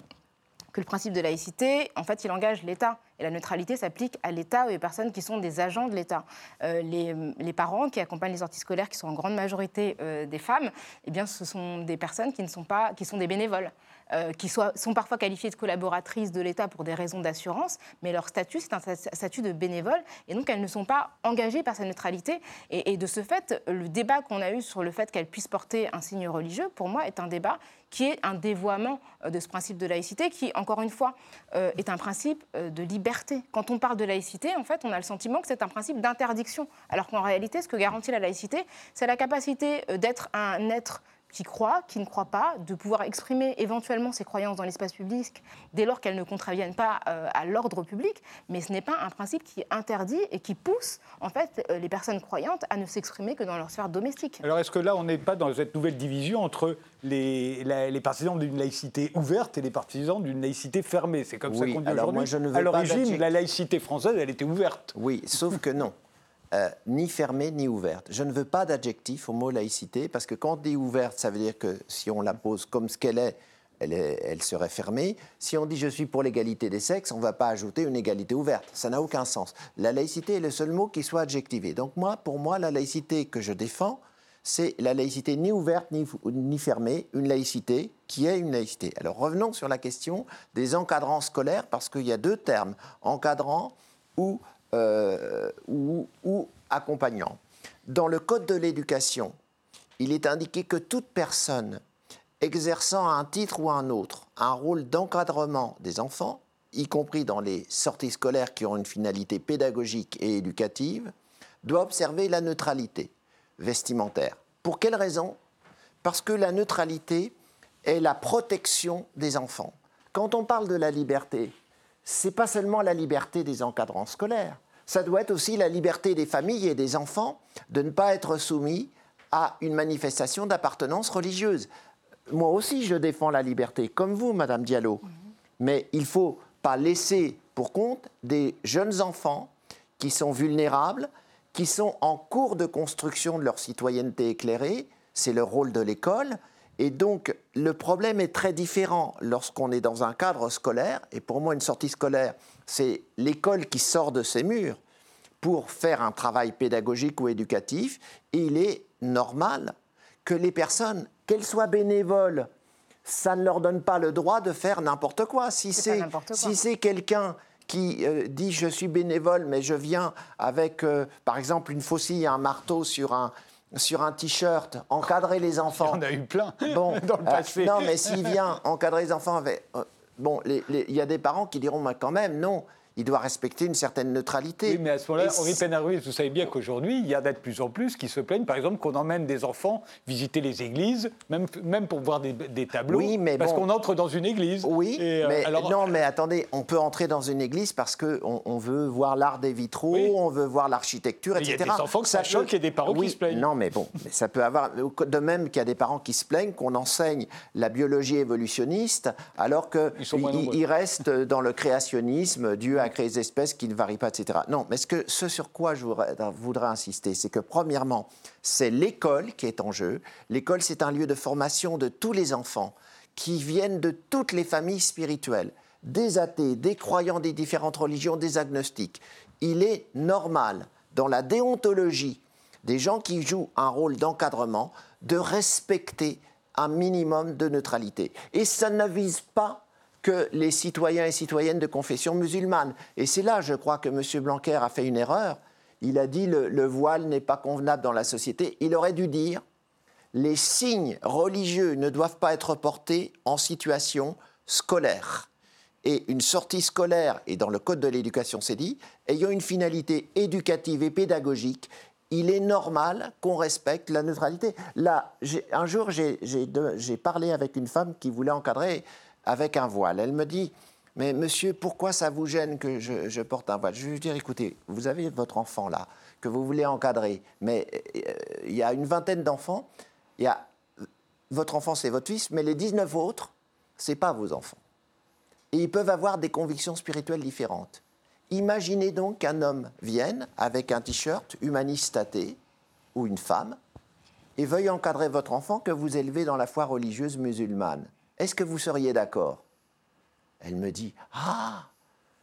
que le principe de laïcité, en fait, il engage l'État. Et la neutralité s'applique à l'État et aux personnes qui sont des agents de l'État. Euh, les, parents qui accompagnent les sorties scolaires, qui sont en grande majorité euh, des femmes, eh bien, ce sont des personnes qui, ne sont, pas, qui sont des bénévoles. Euh, qui sont parfois qualifiées de collaboratrices de l'État pour des raisons d'assurance, mais leur statut, c'est un statut de bénévole, et donc elles ne sont pas engagées par sa neutralité. Et, de ce fait, le débat qu'on a eu sur le fait qu'elles puissent porter un signe religieux, pour moi, est un débat qui est un dévoiement euh, de ce principe de laïcité, qui, encore une fois, euh, est un principe de liberté. Quand on parle de laïcité, en fait, on a le sentiment que c'est un principe d'interdiction, alors qu'en réalité, ce que garantit la laïcité, c'est la capacité d'être un être qui croit, qui ne croit pas, de pouvoir exprimer éventuellement ses croyances dans l'espace public dès lors qu'elles ne contraviennent pas euh, à l'ordre public, mais ce n'est pas un principe qui interdit et qui pousse en fait euh, les personnes croyantes à ne s'exprimer que dans leur sphère domestique. Alors est-ce que là on n'est pas dans cette nouvelle division entre les, les partisans d'une laïcité ouverte et les partisans d'une laïcité fermée? C'est comme ça qu'on dit aujourd'hui. À l'origine, la laïcité française, elle était ouverte. Oui, sauf que non. Euh, ni fermée ni ouverte. Je ne veux pas d'adjectif au mot laïcité, parce que quand on dit ouverte, ça veut dire que si on la pose comme ce qu'elle est, elle, serait fermée. Si on dit je suis pour l'égalité des sexes, on ne va pas ajouter une égalité ouverte. Ça n'a aucun sens. La laïcité est le seul mot qui soit adjectivé. Donc moi, pour moi, la laïcité que je défends, c'est la laïcité ni ouverte ni, ni, fermée, une laïcité qui est une laïcité. Alors revenons sur la question des encadrants scolaires, parce qu'il y a deux termes, encadrant ou ou, ou accompagnant. Dans le Code de l'éducation, il est indiqué que toute personne exerçant à un titre ou à un autre un rôle d'encadrement des enfants, y compris dans les sorties scolaires qui ont une finalité pédagogique et éducative, doit observer la neutralité vestimentaire. Pour quelle raison? Parce que la neutralité est la protection des enfants. Quand on parle de la liberté, c'est pas seulement la liberté des encadrants scolaires, ça doit être aussi la liberté des familles et des enfants de ne pas être soumis à une manifestation d'appartenance religieuse. Moi aussi, je défends la liberté, comme vous, Madame Diallo. Mais il ne faut pas laisser pour compte des jeunes enfants qui sont vulnérables, qui sont en cours de construction de leur citoyenneté éclairée. C'est le rôle de l'école. Et donc, le problème est très différent lorsqu'on est dans un cadre scolaire. Et pour moi, une sortie scolaire, c'est l'école qui sort de ses murs pour faire un travail pédagogique ou éducatif. Et il est normal que les personnes, qu'elles soient bénévoles, ça ne leur donne pas le droit de faire n'importe quoi. Si c'est si quelqu'un qui euh, dit je suis bénévole, mais je viens avec, euh, par exemple, une faucille et un marteau sur un, sur un t-shirt, encadrer les <laughs> enfants. On a eu plein <laughs> bon, <laughs> dans le passé. non, mais s'il vient encadrer les enfants avec... Euh, bon, il y a des parents qui diront, mais quand même, non il doit respecter une certaine neutralité. Oui, mais à ce moment-là, Henri Penarruiz, vous savez bien qu'aujourd'hui, il y a de plus en plus qui se plaignent, par exemple, qu'on emmène des enfants visiter les églises, même, même pour voir des, tableaux, oui, mais parce qu'on entre dans une église. Oui, euh, mais non, mais attendez, on peut entrer dans une église parce qu'on on veut voir l'art des vitraux, on veut voir l'architecture, etc. Il y a des enfants que ça, choque et des parents qui se plaignent. Non, mais bon, mais ça peut avoir... De même qu'il y a des parents qui se plaignent qu'on enseigne la biologie évolutionniste alors qu'ils restent dans le créationnisme, Dieu a créé des espèces qui ne varient pas, etc. Non, mais ce, que, ce sur quoi je voudrais, insister, c'est que premièrement, c'est l'école qui est en jeu. L'école, c'est un lieu de formation de tous les enfants qui viennent de toutes les familles spirituelles, des athées, des croyants des différentes religions, des agnostiques. Il est normal, dans la déontologie des gens qui jouent un rôle d'encadrement, de respecter un minimum de neutralité. Et ça ne vise pas que les citoyens et citoyennes de confession musulmane. Et c'est là, je crois, que M. Blanquer a fait une erreur. Il a dit le, le voile n'est pas convenable dans la société. Il aurait dû dire les signes religieux ne doivent pas être portés en situation scolaire. Et une sortie scolaire, et dans le Code de l'éducation c'est dit, ayant une finalité éducative et pédagogique, il est normal qu'on respecte la neutralité. Là, un jour, j'ai parlé avec une femme qui voulait encadrer avec un voile. Elle me dit, mais monsieur, pourquoi ça vous gêne que je, porte un voile? Je lui dire, écoutez, vous avez votre enfant là, que vous voulez encadrer, mais euh, il y a une vingtaine d'enfants, il y a votre enfant, c'est votre fils, mais les 19 autres, c'est pas vos enfants. Et ils peuvent avoir des convictions spirituelles différentes. Imaginez donc qu'un homme vienne avec un t-shirt humaniste athée, ou une femme, et veuille encadrer votre enfant que vous élevez dans la foi religieuse musulmane. Est-ce que vous seriez d'accord? Elle me dit Ah,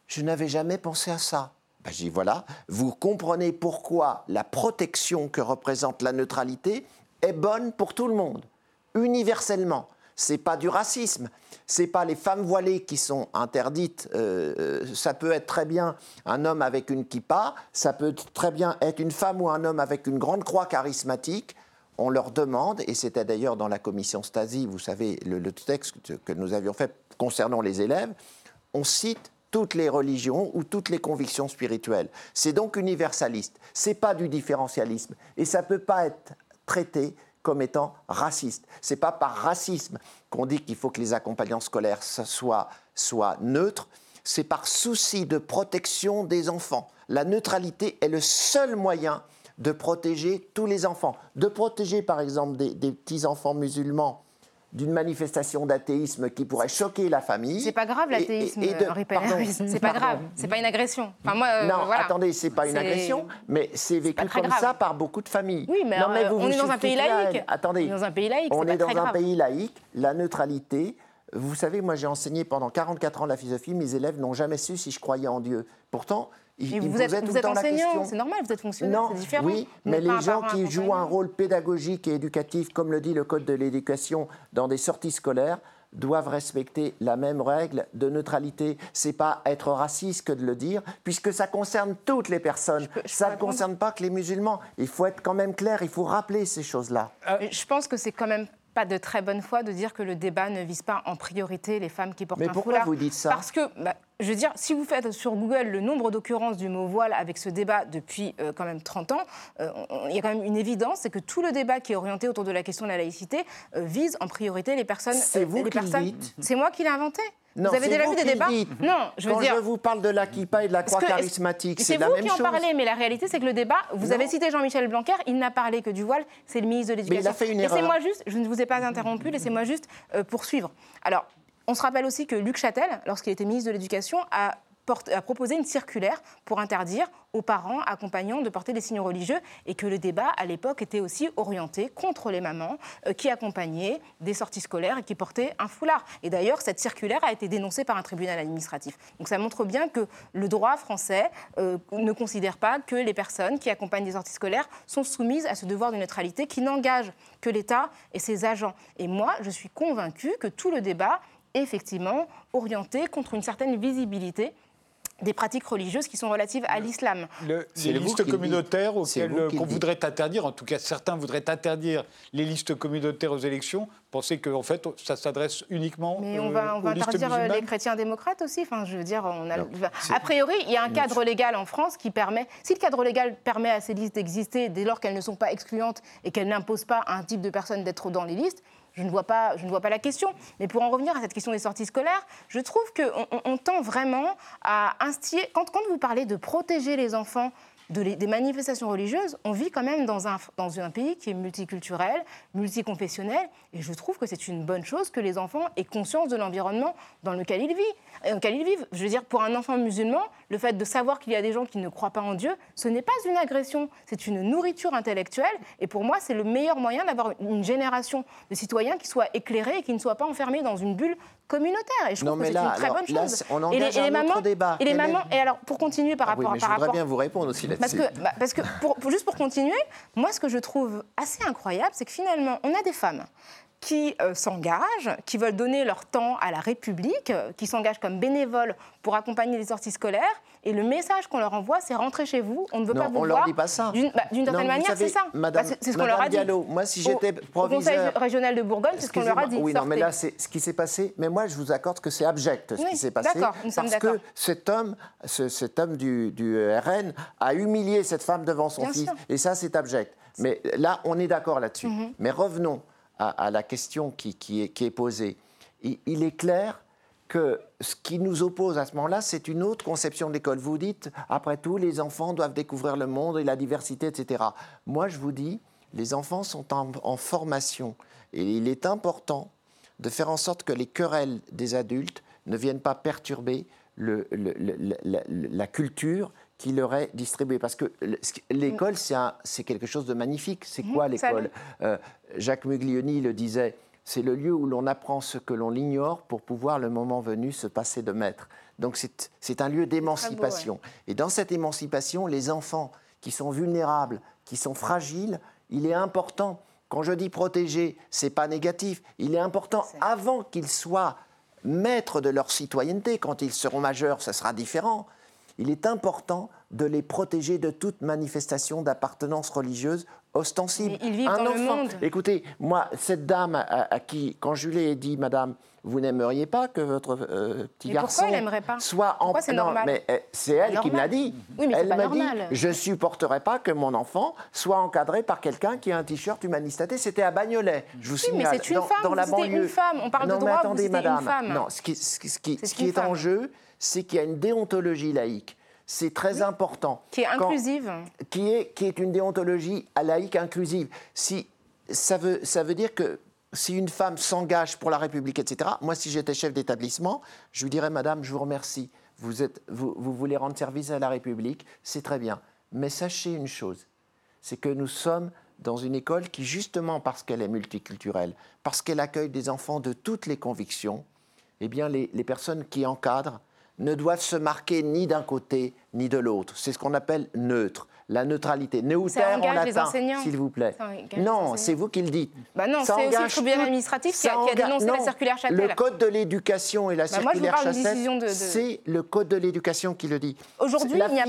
je n'avais jamais pensé à ça. Ben, je dis Voilà, vous comprenez pourquoi la protection que représente la neutralité est bonne pour tout le monde, universellement. C'est pas du racisme, c'est pas les femmes voilées qui sont interdites. Euh, euh, ça peut être très bien un homme avec une kippa, ça peut très bien être une femme ou un homme avec une grande croix charismatique on leur demande, et c'était d'ailleurs dans la commission Stasi, vous savez, le, texte que nous avions fait concernant les élèves, on cite toutes les religions ou toutes les convictions spirituelles. C'est donc universaliste. C'est pas du différentialisme et ça peut pas être traité comme étant raciste. C'est pas par racisme qu'on dit qu'il faut que les accompagnants scolaires soient neutres. C'est par souci de protection des enfants. La neutralité est le seul moyen de protéger tous les enfants, de protéger par exemple des, petits-enfants musulmans d'une manifestation d'athéisme qui pourrait choquer la famille. C'est pas grave l'athéisme, <laughs> C'est pas grave, c'est pas une agression. Enfin, moi, euh, non, attendez, c'est pas une agression, mais c'est vécu comme ça par beaucoup de familles. Oui, mais, on est dans un pays laïque. Attendez, on est dans un pays laïque. On est dans un pays laïque. La neutralité. Vous savez, moi j'ai enseigné pendant 44 ans la philosophie. Mes élèves n'ont jamais su si je croyais en Dieu. Pourtant, vous, êtes, vous êtes enseignant, c'est normal, vous êtes fonctionnaire, c'est différent. Oui, mais les gens qui jouent un rôle pédagogique et éducatif, comme le dit le Code de l'éducation, dans des sorties scolaires, doivent respecter la même règle de neutralité. C'est pas être raciste que de le dire, puisque ça concerne toutes les personnes. ça ne concerne pas que les musulmans. Il faut être quand même clair, il faut rappeler ces choses-là. Euh, je pense que c'est quand même pas de très bonne foi de dire que le débat ne vise pas en priorité les femmes qui portent Mais un pourquoi vous dites ça? Parce que bah, je veux dire, si vous faites sur Google le nombre d'occurrences du mot voile avec ce débat depuis euh, quand même 30 ans, euh, il y a quand même une évidence, c'est que tout le débat qui est orienté autour de la question de la laïcité euh, vise en priorité les personnes. C'est vous les qui personnes. C'est moi qui l'ai inventé. Non, vous avez c'est déjà vous vu des débats dites. Non, je veux Quand dire. je vous parle de la kippa et de la croix que- charismatique, C'est c'est la vous même qui en chose. parlez, mais la réalité, c'est que le débat, vous Non. avez cité Jean-Michel Blanquer, il n'a parlé que du voile, c'est le ministre de l'Éducation. Mais il a fait une erreur. Laissez-moi juste, je ne vous ai pas interrompu, laissez-moi juste euh, poursuivre. Alors, on se rappelle aussi que Luc Châtel, lorsqu'il était ministre de l'Éducation, a, proposé une circulaire pour interdire aux parents accompagnants de porter des signes religieux et que le débat, à l'époque, était aussi orienté contre les mamans euh, qui accompagnaient des sorties scolaires et qui portaient un foulard. Et d'ailleurs, cette circulaire a été dénoncée par un tribunal administratif. Donc ça montre bien que le droit français euh, ne considère pas que les personnes qui accompagnent des sorties scolaires sont soumises à ce devoir de neutralité qui n'engage que l'État et ses agents. Et moi, je suis convaincue que tout le débat effectivement orienté contre une certaine visibilité des pratiques religieuses qui sont relatives à l'islam. Le- les listes communautaires auxquelles euh, qu'on voudrait interdire, en tout cas certains voudraient interdire les listes communautaires aux élections, pensez qu'en fait ça s'adresse uniquement Mais euh, on va, on va aux listes interdire euh, les chrétiens démocrates aussi. Enfin, je veux dire, on a, Non, a priori, il y a un cadre légal en France qui permet, si le cadre légal permet à ces listes d'exister dès lors qu'elles ne sont pas excluantes et qu'elles n'imposent pas à un type de personne d'être dans les listes, je ne, vois pas, je ne vois pas la question. Mais pour en revenir à cette question des sorties scolaires, je trouve qu'on on, on tend vraiment à instiller. Quand vous parlez de protéger les enfants des manifestations religieuses, on vit quand même dans un, dans un pays qui est multiculturel, multiconfessionnel, et je trouve que c'est une bonne chose que les enfants aient conscience de l'environnement dans lequel ils vivent. euh, lequel ils vivent. Je veux dire, pour un enfant musulman, le fait de savoir qu'il y a des gens qui ne croient pas en Dieu, ce n'est pas une agression, c'est une nourriture intellectuelle, et pour moi, c'est le meilleur moyen d'avoir une génération de citoyens qui soient éclairés et qui ne soient pas enfermés dans une bulle communautaire. Et je Non, trouve que c'est une très alors, bonne chose. on et engage un autre mamans, débat. Et les mamans, et alors, pour continuer par Ah oui, rapport, mais je voudrais rapport bien vous répondre aussi parce là-dessus. que, bah, parce que pour, pour- juste pour continuer, moi, ce que je trouve assez incroyable, c'est que finalement, on a des femmes qui euh, s'engagent, qui veulent donner leur temps à la République, euh, qui s'engagent comme bénévoles pour accompagner les sorties scolaires. Et le message qu'on leur envoie, c'est rentrez chez vous, on ne veut Non, pas vous on leur voir. dit pas ça. D'une bah, certaine manière, c'est ça. Madame- Bah, c'est c'est ce qu'on Madame leur a dit. Diallo, moi, si j'étais Au- Au Conseil proviseur- régional de Bourgogne, c'est ce qu'on leur a dit. Oui, non, mais là, c'est ce qui s'est passé. Mais moi, je vous accorde que c'est abject ce Oui, qui s'est passé. d'accord, nous sommes parce que cet homme, ce- cet homme du, du RN a humilié cette femme devant son Bien fils. sûr. Et ça, c'est abject. Mais là, on est d'accord là-dessus. Mhm. Mais revenons à, la question qui, est, posée. Il, est clair que ce qui nous oppose à ce moment-là, c'est une autre conception de l'école. Vous dites, après tout, les enfants doivent découvrir le monde et la diversité, etc. Moi, je vous dis, les enfants sont en, formation. Et il est important de faire en sorte que les querelles des adultes ne viennent pas perturber la culture qui leur est distribuée. Parce que l'école, c'est un- c'est quelque chose de magnifique. C'est quoi Mhm, ça l'école Euh, Jacques Muglioni le disait, c'est le lieu où l'on apprend ce que l'on ignore pour pouvoir, le moment venu, se passer de maître. Donc c'est un lieu d'émancipation. Et dans cette émancipation, les enfants qui sont vulnérables, qui sont fragiles, il est important, quand je dis protéger, c'est pas négatif, il est important, avant qu'ils soient maîtres de leur citoyenneté, quand ils seront majeurs, ce sera différent, il est important de les protéger de toute manifestation d'appartenance religieuse ostensible. Mais ils vivent dans le monde. Écoutez, moi, cette dame à, à qui, quand je lui ai dit, Madame, vous n'aimeriez pas que votre euh, petit Mais garçon pourquoi elle pas soit en c'est non, normal mais c'est elle qui me l'a dit. Oui, mais elle m'a dit, je supporterais pas que mon enfant soit encadré par quelqu'un qui a un t-shirt humaniste athée. C'était à Bagnolet. Je vous Oui, mais signale, c'est une dans, femme, dans vous la citez une femme. On parle de non, mais droit, vous attendez, une madame. femme. Non, ce qui, ce ce est en jeu, c'est qu'il y a une déontologie laïque. C'est très important. Qui est Quand- inclusive. qui est, qui est une déontologie laïque inclusive. Si, ça, veut, ça veut dire que si une femme s'engage pour la République, etc., moi, si j'étais chef d'établissement, je lui dirais, Madame, je vous remercie, vous, êtes, vous, vous voulez rendre service à la République, c'est très bien. Mais sachez une chose, c'est que nous sommes dans une école qui, justement parce qu'elle est multiculturelle, parce qu'elle accueille des enfants de toutes les convictions, eh bien, les, les personnes qui encadrent ne doivent se marquer ni d'un côté ni de l'autre. C'est ce qu'on appelle neutre, la neutralité. Neuter en latin, s'il vous plaît. Non, c'est vous qui le dites. Bah non, Ça c'est aussi le tribunal administratif qui a- qui dénoncé la circulaire Châtel. Le code de l'éducation et la Bah circulaire Châtel, de- c'est le code de l'éducation qui le dit. Aujourd'hui, il n'y a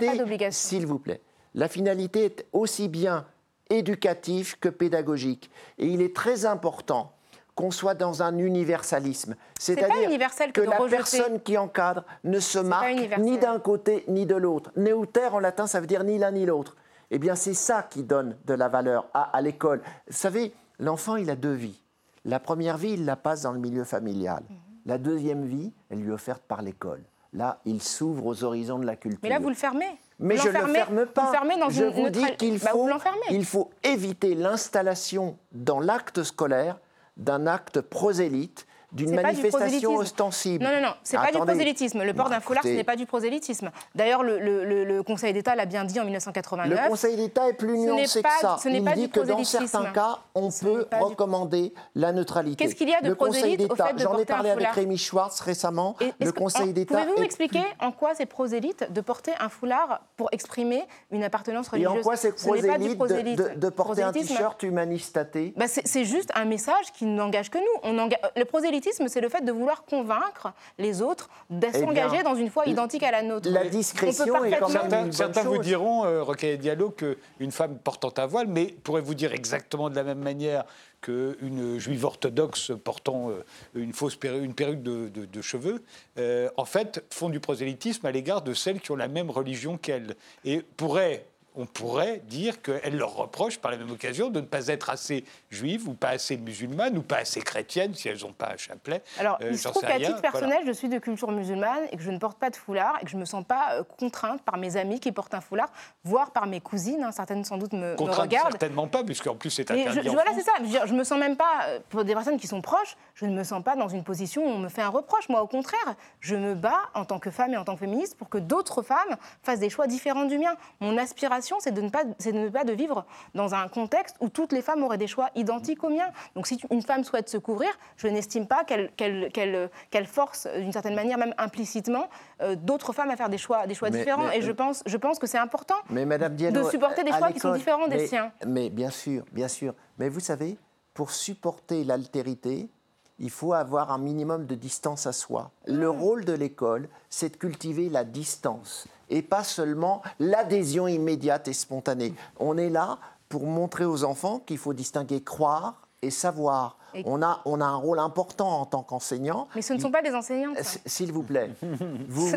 pas- pas d'obligation. S'il vous plaît. La finalité est aussi bien éducative que pédagogique. Et il est très important qu'on soit dans un universalisme. C'est-à-dire que la rejeter. personne qui encadre ne se marque ni d'un côté ni de l'autre. Neuter en latin, ça veut dire ni l'un ni l'autre. Eh bien, c'est ça qui donne de la valeur à, à l'école. Vous savez, l'enfant, il a deux vies. La première vie, il la passe dans le milieu familial. Mhm. La deuxième vie, elle lui est offerte par l'école. Là, il s'ouvre aux horizons de la culture. Mais là, vous le fermez. Mais je ne le ferme pas. Vous dans je une vous dis neutral- qu'il Bah, faut, il faut éviter l'installation dans l'acte scolaire d'un acte prosélyte, d'une C'est pas du manifestation ostensible. Non, non, non, c'est pas du prosélytisme. Le port d'un foulard, ce n'est pas du prosélytisme. D'ailleurs, le, le- le- le Conseil d'État l'a bien dit en Le 1989. Conseil d'État est plus nuancé que ça. ce n'est Il pas dit du que dans certains cas, on Ce peut du- recommander la neutralité. Qu'est-ce qu'il y a de Le Conseil d'État, j'en ai parlé avec Rémi Schwartz récemment, Et le Conseil d'État Pouvez-vous m'expliquer en quoi c'est prosélyte de porter un foulard pour exprimer une appartenance Et religieuse? en quoi c'est prosélyte de, porter un t-shirt humaniste athée? Bah, c'est juste un message qui n'engage que nous. Le prosélytisme, c'est le fait de vouloir convaincre les autres de Eh s'engager bien, dans une foi identique à la nôtre. la On discrétion est quand même Certains, une certains bonne vous chose. diront, euh, Rocaille Diallo, qu'une femme portant un voile, mais pourrait vous dire exactement de la même manière qu'une juive orthodoxe portant euh, une fausse perru- une perruque de, de- de cheveux, euh, en fait, font du prosélytisme à l'égard de celles qui ont la même religion qu'elles. Et pourrait, on pourrait dire qu'elles leur reprochent par la même occasion de ne pas être assez juives ou pas assez musulmanes ou pas assez chrétiennes si elles n'ont pas un chapelet. Alors, Euh, il se trouve qu'à titre voilà. personnel, je suis de culture musulmane et que je ne porte pas de foulard et que je ne me sens pas euh, contrainte par mes amis qui portent un foulard, voire par mes cousines, hein, certaines sans doute me, me Contrainte regardent. certainement pas, puisqu'en plus c'est interdit je, en voilà, c'est ça. Je, je me sens même pas, euh, pour des personnes qui sont proches, je ne me sens pas dans une position où on me fait un reproche. Moi, au contraire, je me bats en tant que femme et en tant que féministe pour que d'autres femmes fassent des choix différents du mien. Mon aspiration, c'est de ne pas, c'est de ne pas de vivre dans un contexte où toutes les femmes auraient des choix identiques aux miens. Donc, si une femme souhaite se couvrir, je n'estime pas qu'elle, force, euh, d'une certaine manière, même implicitement, euh, d'autres femmes à faire des choix, des choix Mais- différents. mais- et je pense, je pense que c'est important. Mais Madame Diallo, de supporter des à choix qui sont différents des siens. Mais bien sûr, bien sûr. Mais vous savez, pour supporter l'altérité, il faut avoir un minimum de distance à soi. Le Mmh. rôle de l'école, c'est de cultiver la distance et pas seulement l'adhésion immédiate et spontanée. On est là pour montrer aux enfants qu'il faut distinguer croire et savoir. Et- On a, on a un rôle important en tant qu'enseignant. Mais ce ne sont pas des enseignantes. S- S'il vous plaît, <laughs> vous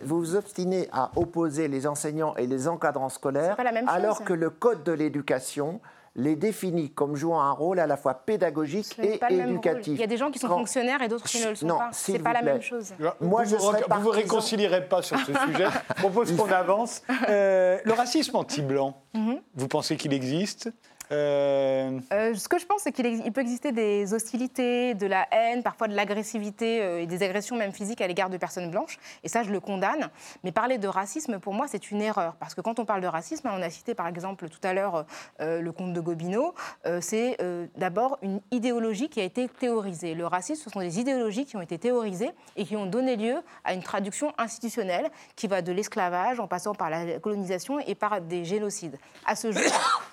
vous, obstinez à opposer les enseignants et les encadrants scolaires, pas la même alors chose. que le Code de l'éducation les définit comme jouant un rôle à la fois pédagogique Ce et éducatif. Il y a des gens qui sont Quand- fonctionnaires et d'autres qui ne le sont Non, pas. C'est pas la même chose. Moi, vous je vous, vous réconcilierez pas sur ce <laughs> sujet. Je propose qu'on avance. Euh, le racisme anti-blanc, Mhm. vous pensez qu'il existe? Euh, Euh, ce que je pense, c'est qu'il peut exister des hostilités, de la haine, parfois de l'agressivité euh, et des agressions même physiques à l'égard de personnes blanches. Et ça, je le condamne. Mais parler de racisme, pour moi, c'est une erreur. Parce que quand on parle de racisme, hein, on a cité par exemple tout à l'heure le conte de Gobineau, c'est d'abord une idéologie qui a été théorisée. Le racisme, ce sont des idéologies qui ont été théorisées et qui ont donné lieu à une traduction institutionnelle qui va de l'esclavage en passant par la colonisation et par des génocides. À ce jour,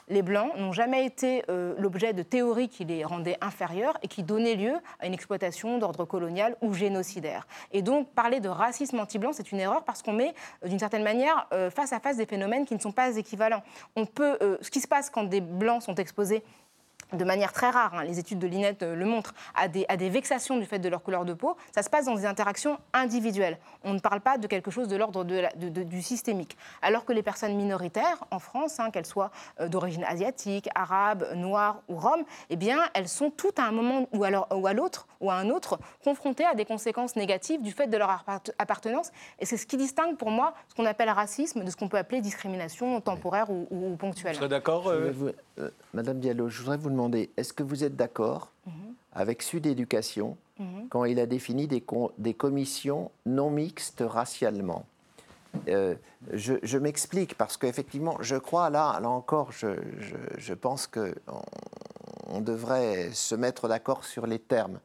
les Blancs n'ont jamais été euh, l'objet de théories qui les rendaient inférieurs et qui donnaient lieu à une exploitation d'ordre colonial ou génocidaire. Et donc, parler de racisme anti-blanc, c'est une erreur parce qu'on met, euh, d'une certaine manière, euh, face à face des phénomènes qui ne sont pas équivalents. On peut, ce qui se passe quand des Blancs sont exposés de manière très rare, hein, les études de l'INET euh, le montrent, à des, à des vexations du fait de leur couleur de peau, ça se passe dans des interactions individuelles. On ne parle pas de quelque chose de l'ordre de la- de- de- du systémique. Alors que les personnes minoritaires en France, hein, qu'elles soient euh, d'origine asiatique, arabe, noire ou rome, eh bien, elles sont toutes à un moment ou, à l'autre ou à un autre confrontées à des conséquences négatives du fait de leur appart- appartenance. Et c'est ce qui distingue pour moi ce qu'on appelle racisme de ce qu'on peut appeler discrimination temporaire ou, ou- ou ponctuelle. Vous d'accord euh, euh, Madame Diallo, je voudrais vous demander, est-ce que vous êtes d'accord Mhm. avec Sud Éducation quand il a défini des, commissions non mixtes racialement Euh, je, je m'explique parce qu'effectivement, je crois là, là encore, je, je, je pense qu'on on devrait se mettre d'accord sur les termes.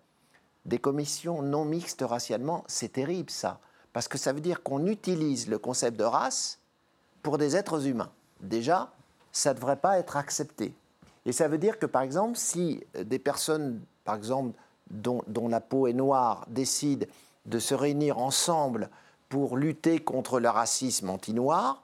Des commissions non mixtes racialement, c'est terrible ça, parce que ça veut dire qu'on utilise le concept de race pour des êtres humains. Déjà, ça ne devrait pas être accepté. Et ça veut dire que, par exemple, si des personnes, par exemple, dont, la peau est noire, décident de se réunir ensemble pour lutter contre le racisme anti-noir,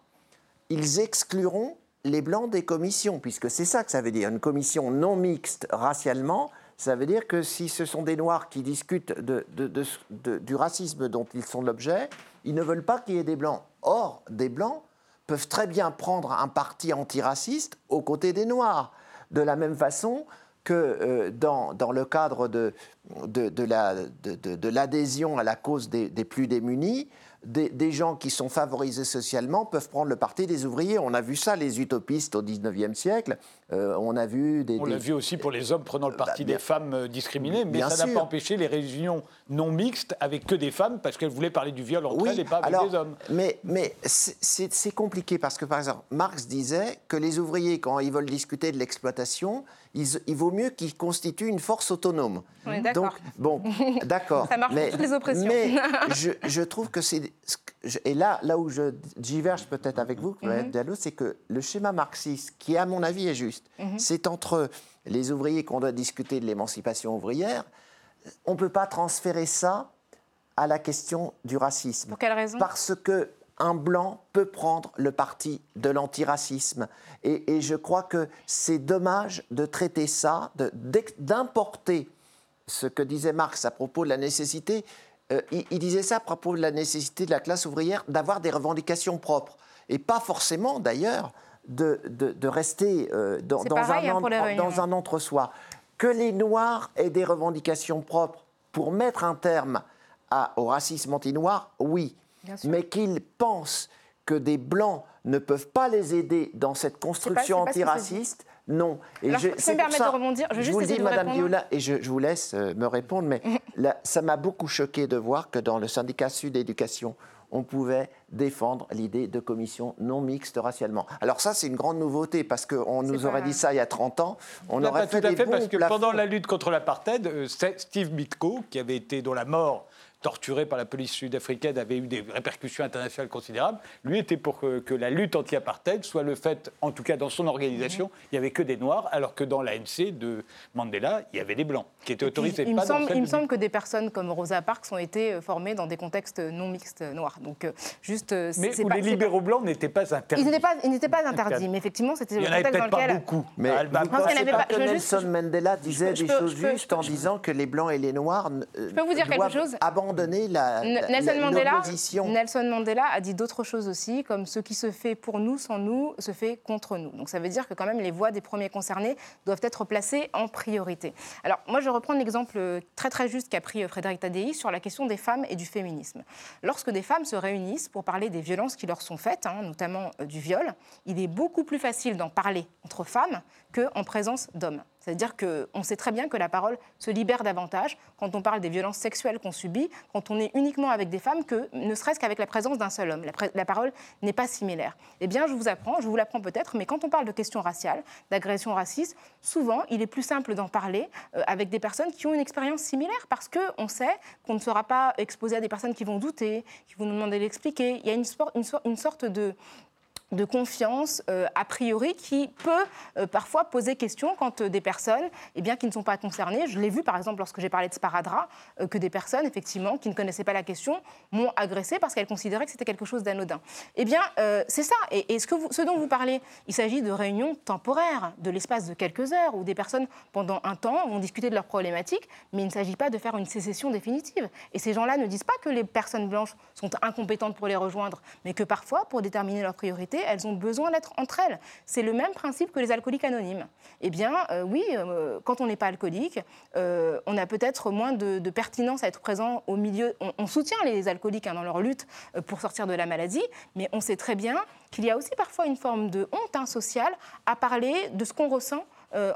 ils excluront les blancs des commissions, puisque c'est ça que ça veut dire. Une commission non mixte racialement, Ça veut dire que si ce sont des Noirs qui discutent du racisme dont ils sont l'objet, ils ne veulent pas qu'il y ait des Blancs. Or, des Blancs peuvent très bien prendre un parti antiraciste aux côtés des Noirs. De la même façon que euh, dans, le cadre de, l'adhésion à la cause des plus démunis, des, gens qui sont favorisés socialement peuvent prendre le parti des ouvriers. On a vu ça, les utopistes au 19e siècle. Euh, on a vu des. On l'a vu aussi pour les hommes prenant le parti bah, des femmes euh, discriminées, mais ça n'a pas empêché les réunions non mixtes avec que des femmes parce qu'elles voulaient parler du viol entre elles et pas avec des hommes. Mais, mais c'est compliqué parce que, par exemple, Marx disait que les ouvriers, quand ils veulent discuter de l'exploitation, il vaut mieux qu'ils constituent une force autonome. Donc, bon, <laughs> d'accord. Ça marche mais, pour toutes les oppressions. Mais <laughs> je, trouve que c'est. Et là, là où je diverge peut-être avec vous, mm c'est que le schéma marxiste, qui à mon avis est juste, mhm. c'est entre les ouvriers qu'on doit discuter de l'émancipation ouvrière, on ne peut pas transférer ça à la question du racisme. Pour quelle raison? Parce que un blanc peut prendre le parti de l'antiracisme. Et, je crois que c'est dommage de traiter ça, d'importer ce que disait Marx à propos de la nécessité. Euh, il, disait ça à propos de la nécessité de la classe ouvrière d'avoir des revendications propres. Et pas forcément, d'ailleurs, de, rester euh, dans, un, dans un entre-soi. Que les Noirs aient des revendications propres pour mettre un terme au racisme anti-noir, oui mais qu'ils pensent que des Blancs ne peuvent pas les aider dans cette construction antiraciste, non. Et je, me permettre de rebondir. Je, vous le dis, Madame Viola, et je, vous laisse euh, me répondre, mais <laughs> ça m'a beaucoup choqué de voir que dans le syndicat Sud Éducation, on pouvait défendre l'idée de commission non mixte racialement. Alors ça, c'est une grande nouveauté, parce qu'on nous aurait dit ça il y a 30 ans, on aurait pas fait tout à fait, parce que pendant la lutte contre l'apartheid, euh, Steve Bitko, qui avait été dont la mort torturé par la police sud-africaine, avait eu des répercussions internationales considérables. Lui était pour que, la lutte anti-apartheid soit le fait, en tout cas dans son organisation, il n'y avait que des Noirs, alors que dans l'ANC de Mandela, il y avait des Blancs qui étaient autorisés. Il, me, semble, il me semble que des personnes comme Rosa Parks ont été euh, formées dans des contextes non mixtes noirs. Donc, euh, juste, euh, mais où les libéraux blancs n'étaient pas interdits. Ils n'étaient pas, interdits, mais effectivement, c'était le contexte dans lequel... Pas beaucoup. Mais vous pensez pas que Nelson Mandela disait des choses justes en disant que les Blancs et les Noirs je peux vous dire quelque chose Nelson, Mandela, Nelson Mandela a dit d'autres choses aussi, comme ce qui se fait pour nous sans nous se fait contre nous. Donc ça veut dire que quand même les voix des premiers concernés doivent être placées en priorité. Alors moi je reprends l'exemple très très juste qu'a pris Frédéric Tadei sur la question des femmes et du féminisme. Lorsque des femmes se réunissent pour parler des violences qui leur sont faites, hein, notamment euh, du viol, il est beaucoup plus facile d'en parler entre femmes qu'en présence d'hommes. C'est-à-dire qu'on sait très bien que la parole se libère davantage quand on parle des violences sexuelles qu'on subit, quand on est uniquement avec des femmes, que ne serait-ce qu'avec la présence d'un seul homme. La, parole n'est pas similaire. Eh bien, je vous apprends, je vous l'apprends peut-être, mais quand on parle de questions raciales, d'agressions racistes, souvent, il est plus simple d'en parler euh, avec des personnes qui ont une expérience similaire parce qu'on sait qu'on ne sera pas exposé à des personnes qui vont douter, qui vont nous demander d'expliquer. Il y a une, une sorte de, de confiance euh, a priori qui peut euh, parfois poser question quand euh, des personnes eh bien, qui ne sont pas concernées, je l'ai vu par exemple lorsque j'ai parlé de sparadrap, que des personnes effectivement qui ne connaissaient pas la question m'ont agressé parce qu'elles considéraient que c'était quelque chose d'anodin. Eh bien c'est ça, et, ce, ce dont vous parlez, il s'agit de réunions temporaires, de l'espace de quelques heures, où des personnes pendant un temps vont discuter de leurs problématiques, mais il ne s'agit pas de faire une sécession définitive. Et ces gens-là ne disent pas que les personnes blanches sont incompétentes pour les rejoindre, mais que parfois, pour déterminer leurs priorités, elles ont besoin d'être entre elles. C'est le même principe que les alcooliques anonymes. Eh bien, euh, oui, euh, quand on n'est pas alcoolique, euh, on a peut-être moins de, pertinence à être présent au milieu. On, soutient les alcooliques hein, dans leur lutte pour sortir de la maladie, mais on sait très bien qu'il y a aussi parfois une forme de honte hein, sociale à parler de ce qu'on ressent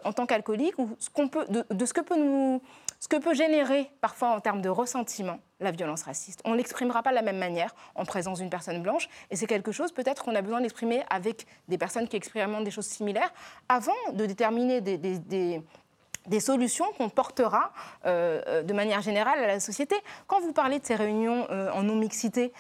en tant qu'alcoolique ou de, ce que peut nous ce que peut générer parfois en termes de ressentiment la violence raciste. On ne l'exprimera pas de la même manière en présence d'une personne blanche, et c'est quelque chose peut-être qu'on a besoin d'exprimer avec des personnes qui expérimentent des choses similaires avant de déterminer des, solutions qu'on portera euh, euh, de manière générale à la société. Quand vous parlez de ces réunions euh, en non-mixité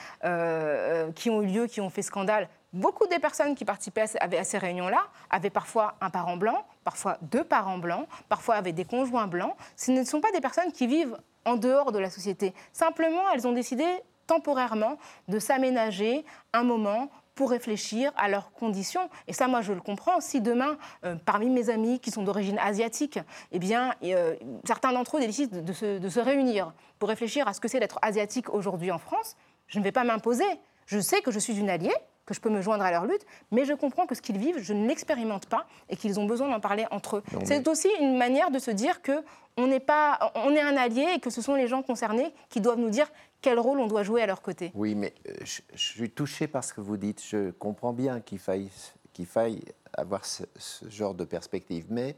qui ont eu lieu, qui ont fait scandale, Beaucoup des personnes qui participaient à ces réunions-là avaient parfois un parent blanc, parfois deux parents blancs, parfois avaient des conjoints blancs. Ce ne sont pas des personnes qui vivent en dehors de la société. Simplement, elles ont décidé temporairement de s'aménager un moment pour réfléchir à leurs conditions. Et ça, moi, je le comprends. Si demain, euh, parmi mes amis qui sont d'origine asiatique, eh bien, euh, certains d'entre eux décident de se, réunir pour réfléchir à ce que c'est d'être asiatique aujourd'hui en France, je ne vais pas m'imposer. Je sais que je suis une alliée, que je peux me joindre à leur lutte, mais je comprends que ce qu'ils vivent, je ne l'expérimente pas et qu'ils ont besoin d'en parler entre eux. C'est aussi une manière de se dire que on n'est pas, on est un allié et que ce sont les gens concernés qui doivent nous dire quel rôle on doit jouer à leur côté. Oui, mais euh, je, suis touché par ce que vous dites. Je comprends bien qu'il faille, qu'il faille avoir ce, genre de perspective. Mais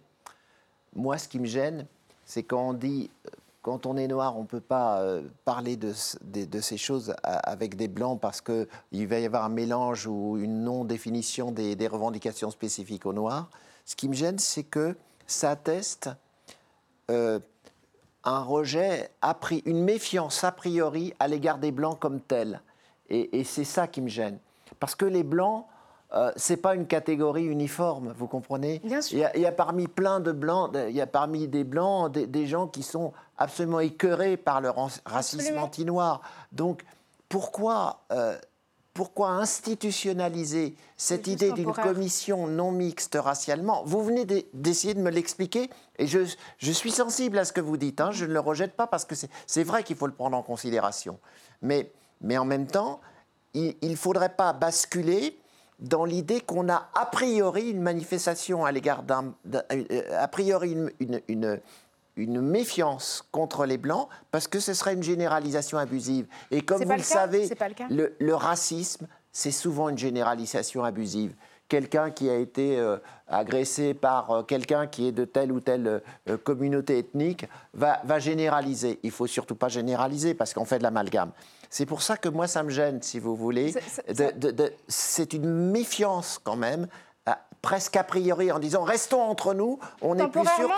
moi, ce qui me gêne, c'est quand on dit, quand on est noir, on ne peut pas euh, parler de, ces choses avec des blancs parce qu'il va y avoir un mélange ou une non-définition des, des, revendications spécifiques aux noirs. Ce qui me gêne, c'est que ça atteste euh, un rejet, une méfiance a priori à l'égard des Blancs comme tels. Et, c'est ça qui me gêne. Parce que les Blancs, euh, c'est pas une catégorie uniforme, vous comprenez? Bien sûr. Il y, a, parmi plein de blancs, il y a parmi des blancs des, gens qui sont absolument écœurés par le racisme anti-noir. Donc pourquoi euh, pourquoi institutionnaliser cette idée d'une commission non mixte racialement? Vous venez d'essayer de me l'expliquer et je, suis sensible à ce que vous dites. Hein. je ne le rejette pas parce que c'est vrai qu'il faut le prendre en considération. Mais, mais en même temps, il ne faudrait pas basculer dans l'idée qu'on a a priori une manifestation à l'égard d'un. Euh, a priori une, une méfiance contre les Blancs parce que ce serait une généralisation abusive. Et comme vous le, savez, le, racisme, c'est souvent une généralisation abusive. Quelqu'un qui a été euh, agressé par euh, quelqu'un qui est de telle ou telle euh, communauté ethnique va, va généraliser. Il faut surtout pas généraliser parce qu'on fait de l'amalgame. C'est pour ça que moi, ça me gêne, si vous voulez. C'est une méfiance quand même, presque a priori, en disant restons entre nous, on est plus sûr.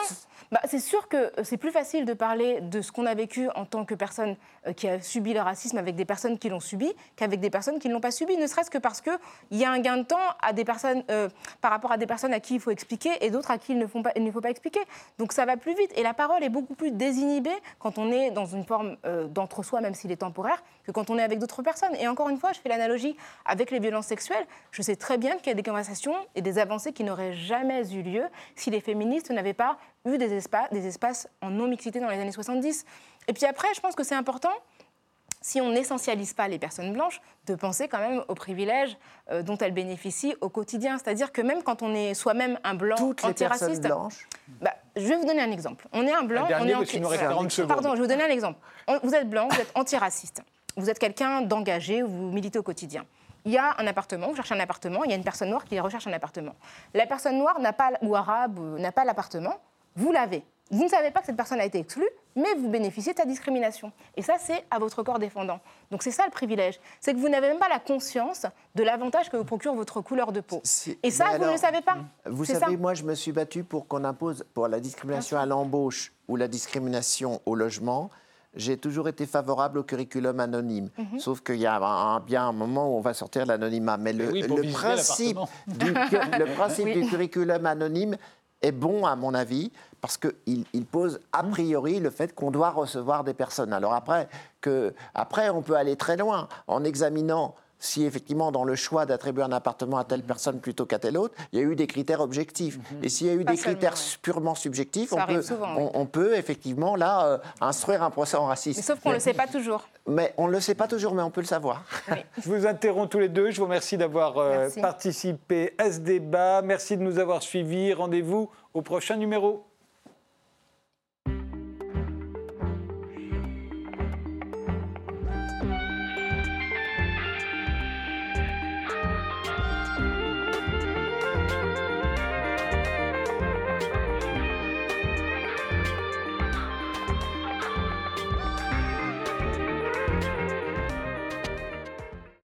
Bah, c'est sûr que c'est plus facile de parler de ce qu'on a vécu en tant que personne euh, qui a subi le racisme avec des personnes qui l'ont subi qu'avec des personnes qui ne l'ont pas subi, ne serait-ce que parce qu'il y a un gain de temps à des personnes, euh, par rapport à des personnes à qui il faut expliquer et d'autres à qui il ne, faut pas, expliquer. Donc ça va plus vite et la parole est beaucoup plus désinhibée quand on est dans une forme euh, d'entre-soi, même s'il est temporaire, que quand on est avec d'autres personnes. Et encore une fois, je fais l'analogie avec les violences sexuelles. Je sais très bien qu'il y a des conversations et des avancées qui n'auraient jamais eu lieu si les féministes n'avaient pas eu des espaces, des espaces en non-mixité dans les années 70. Et puis après, je pense que c'est important, si on n'essentialise pas les personnes blanches, de penser quand même aux privilèges euh, dont elles bénéficient au quotidien. C'est-à-dire que même quand on est soi-même un blanc Toutes antiraciste... Les blanches bah, je vais vous donner un exemple. On est un blanc... on est anti... Pardon, je vais vous donner un exemple. Vous êtes blanc, vous êtes antiraciste. Vous êtes quelqu'un d'engagé, vous militez au quotidien il y a un appartement, vous cherchez un appartement, il y a une personne noire qui recherche un appartement. La personne noire n'a pas, ou arabe n'a pas l'appartement, vous l'avez. Vous ne savez pas que cette personne a été exclue, mais vous bénéficiez de sa discrimination. Et ça, c'est à votre corps défendant. Donc c'est ça le privilège. C'est que vous n'avez même pas la conscience de l'avantage que vous procure votre couleur de peau. Et ça, vous ne le savez pas. Vous savez, moi, je me suis battu pour qu'on impose pour la discrimination à l'embauche ou la discrimination au logement j'ai toujours été favorable au curriculum anonyme. Mhm. Sauf qu'il y a bien un moment où on va sortir l'anonymat. Mais le, principe, du, le principe du curriculum anonyme est bon, à mon avis, parce qu'il il pose a mmh. priori le fait qu'on doit recevoir des personnes. Alors après, que, après, on peut aller très loin en examinant si effectivement dans le choix d'attribuer un appartement à telle personne plutôt qu'à telle autre, il y a eu des critères objectifs. Mmh. Et s'il y a eu des critères purement subjectifs, on peut, on, peut, effectivement là euh, instruire un procès en racisme. Mais sauf qu'on ne le sait pas toujours. Mais on ne le sait pas toujours, mais on peut le savoir. <laughs> je vous interromps tous les deux. Je vous remercie d'avoir euh, participé à ce débat. Merci de nous avoir suivis. Rendez-vous au prochain numéro.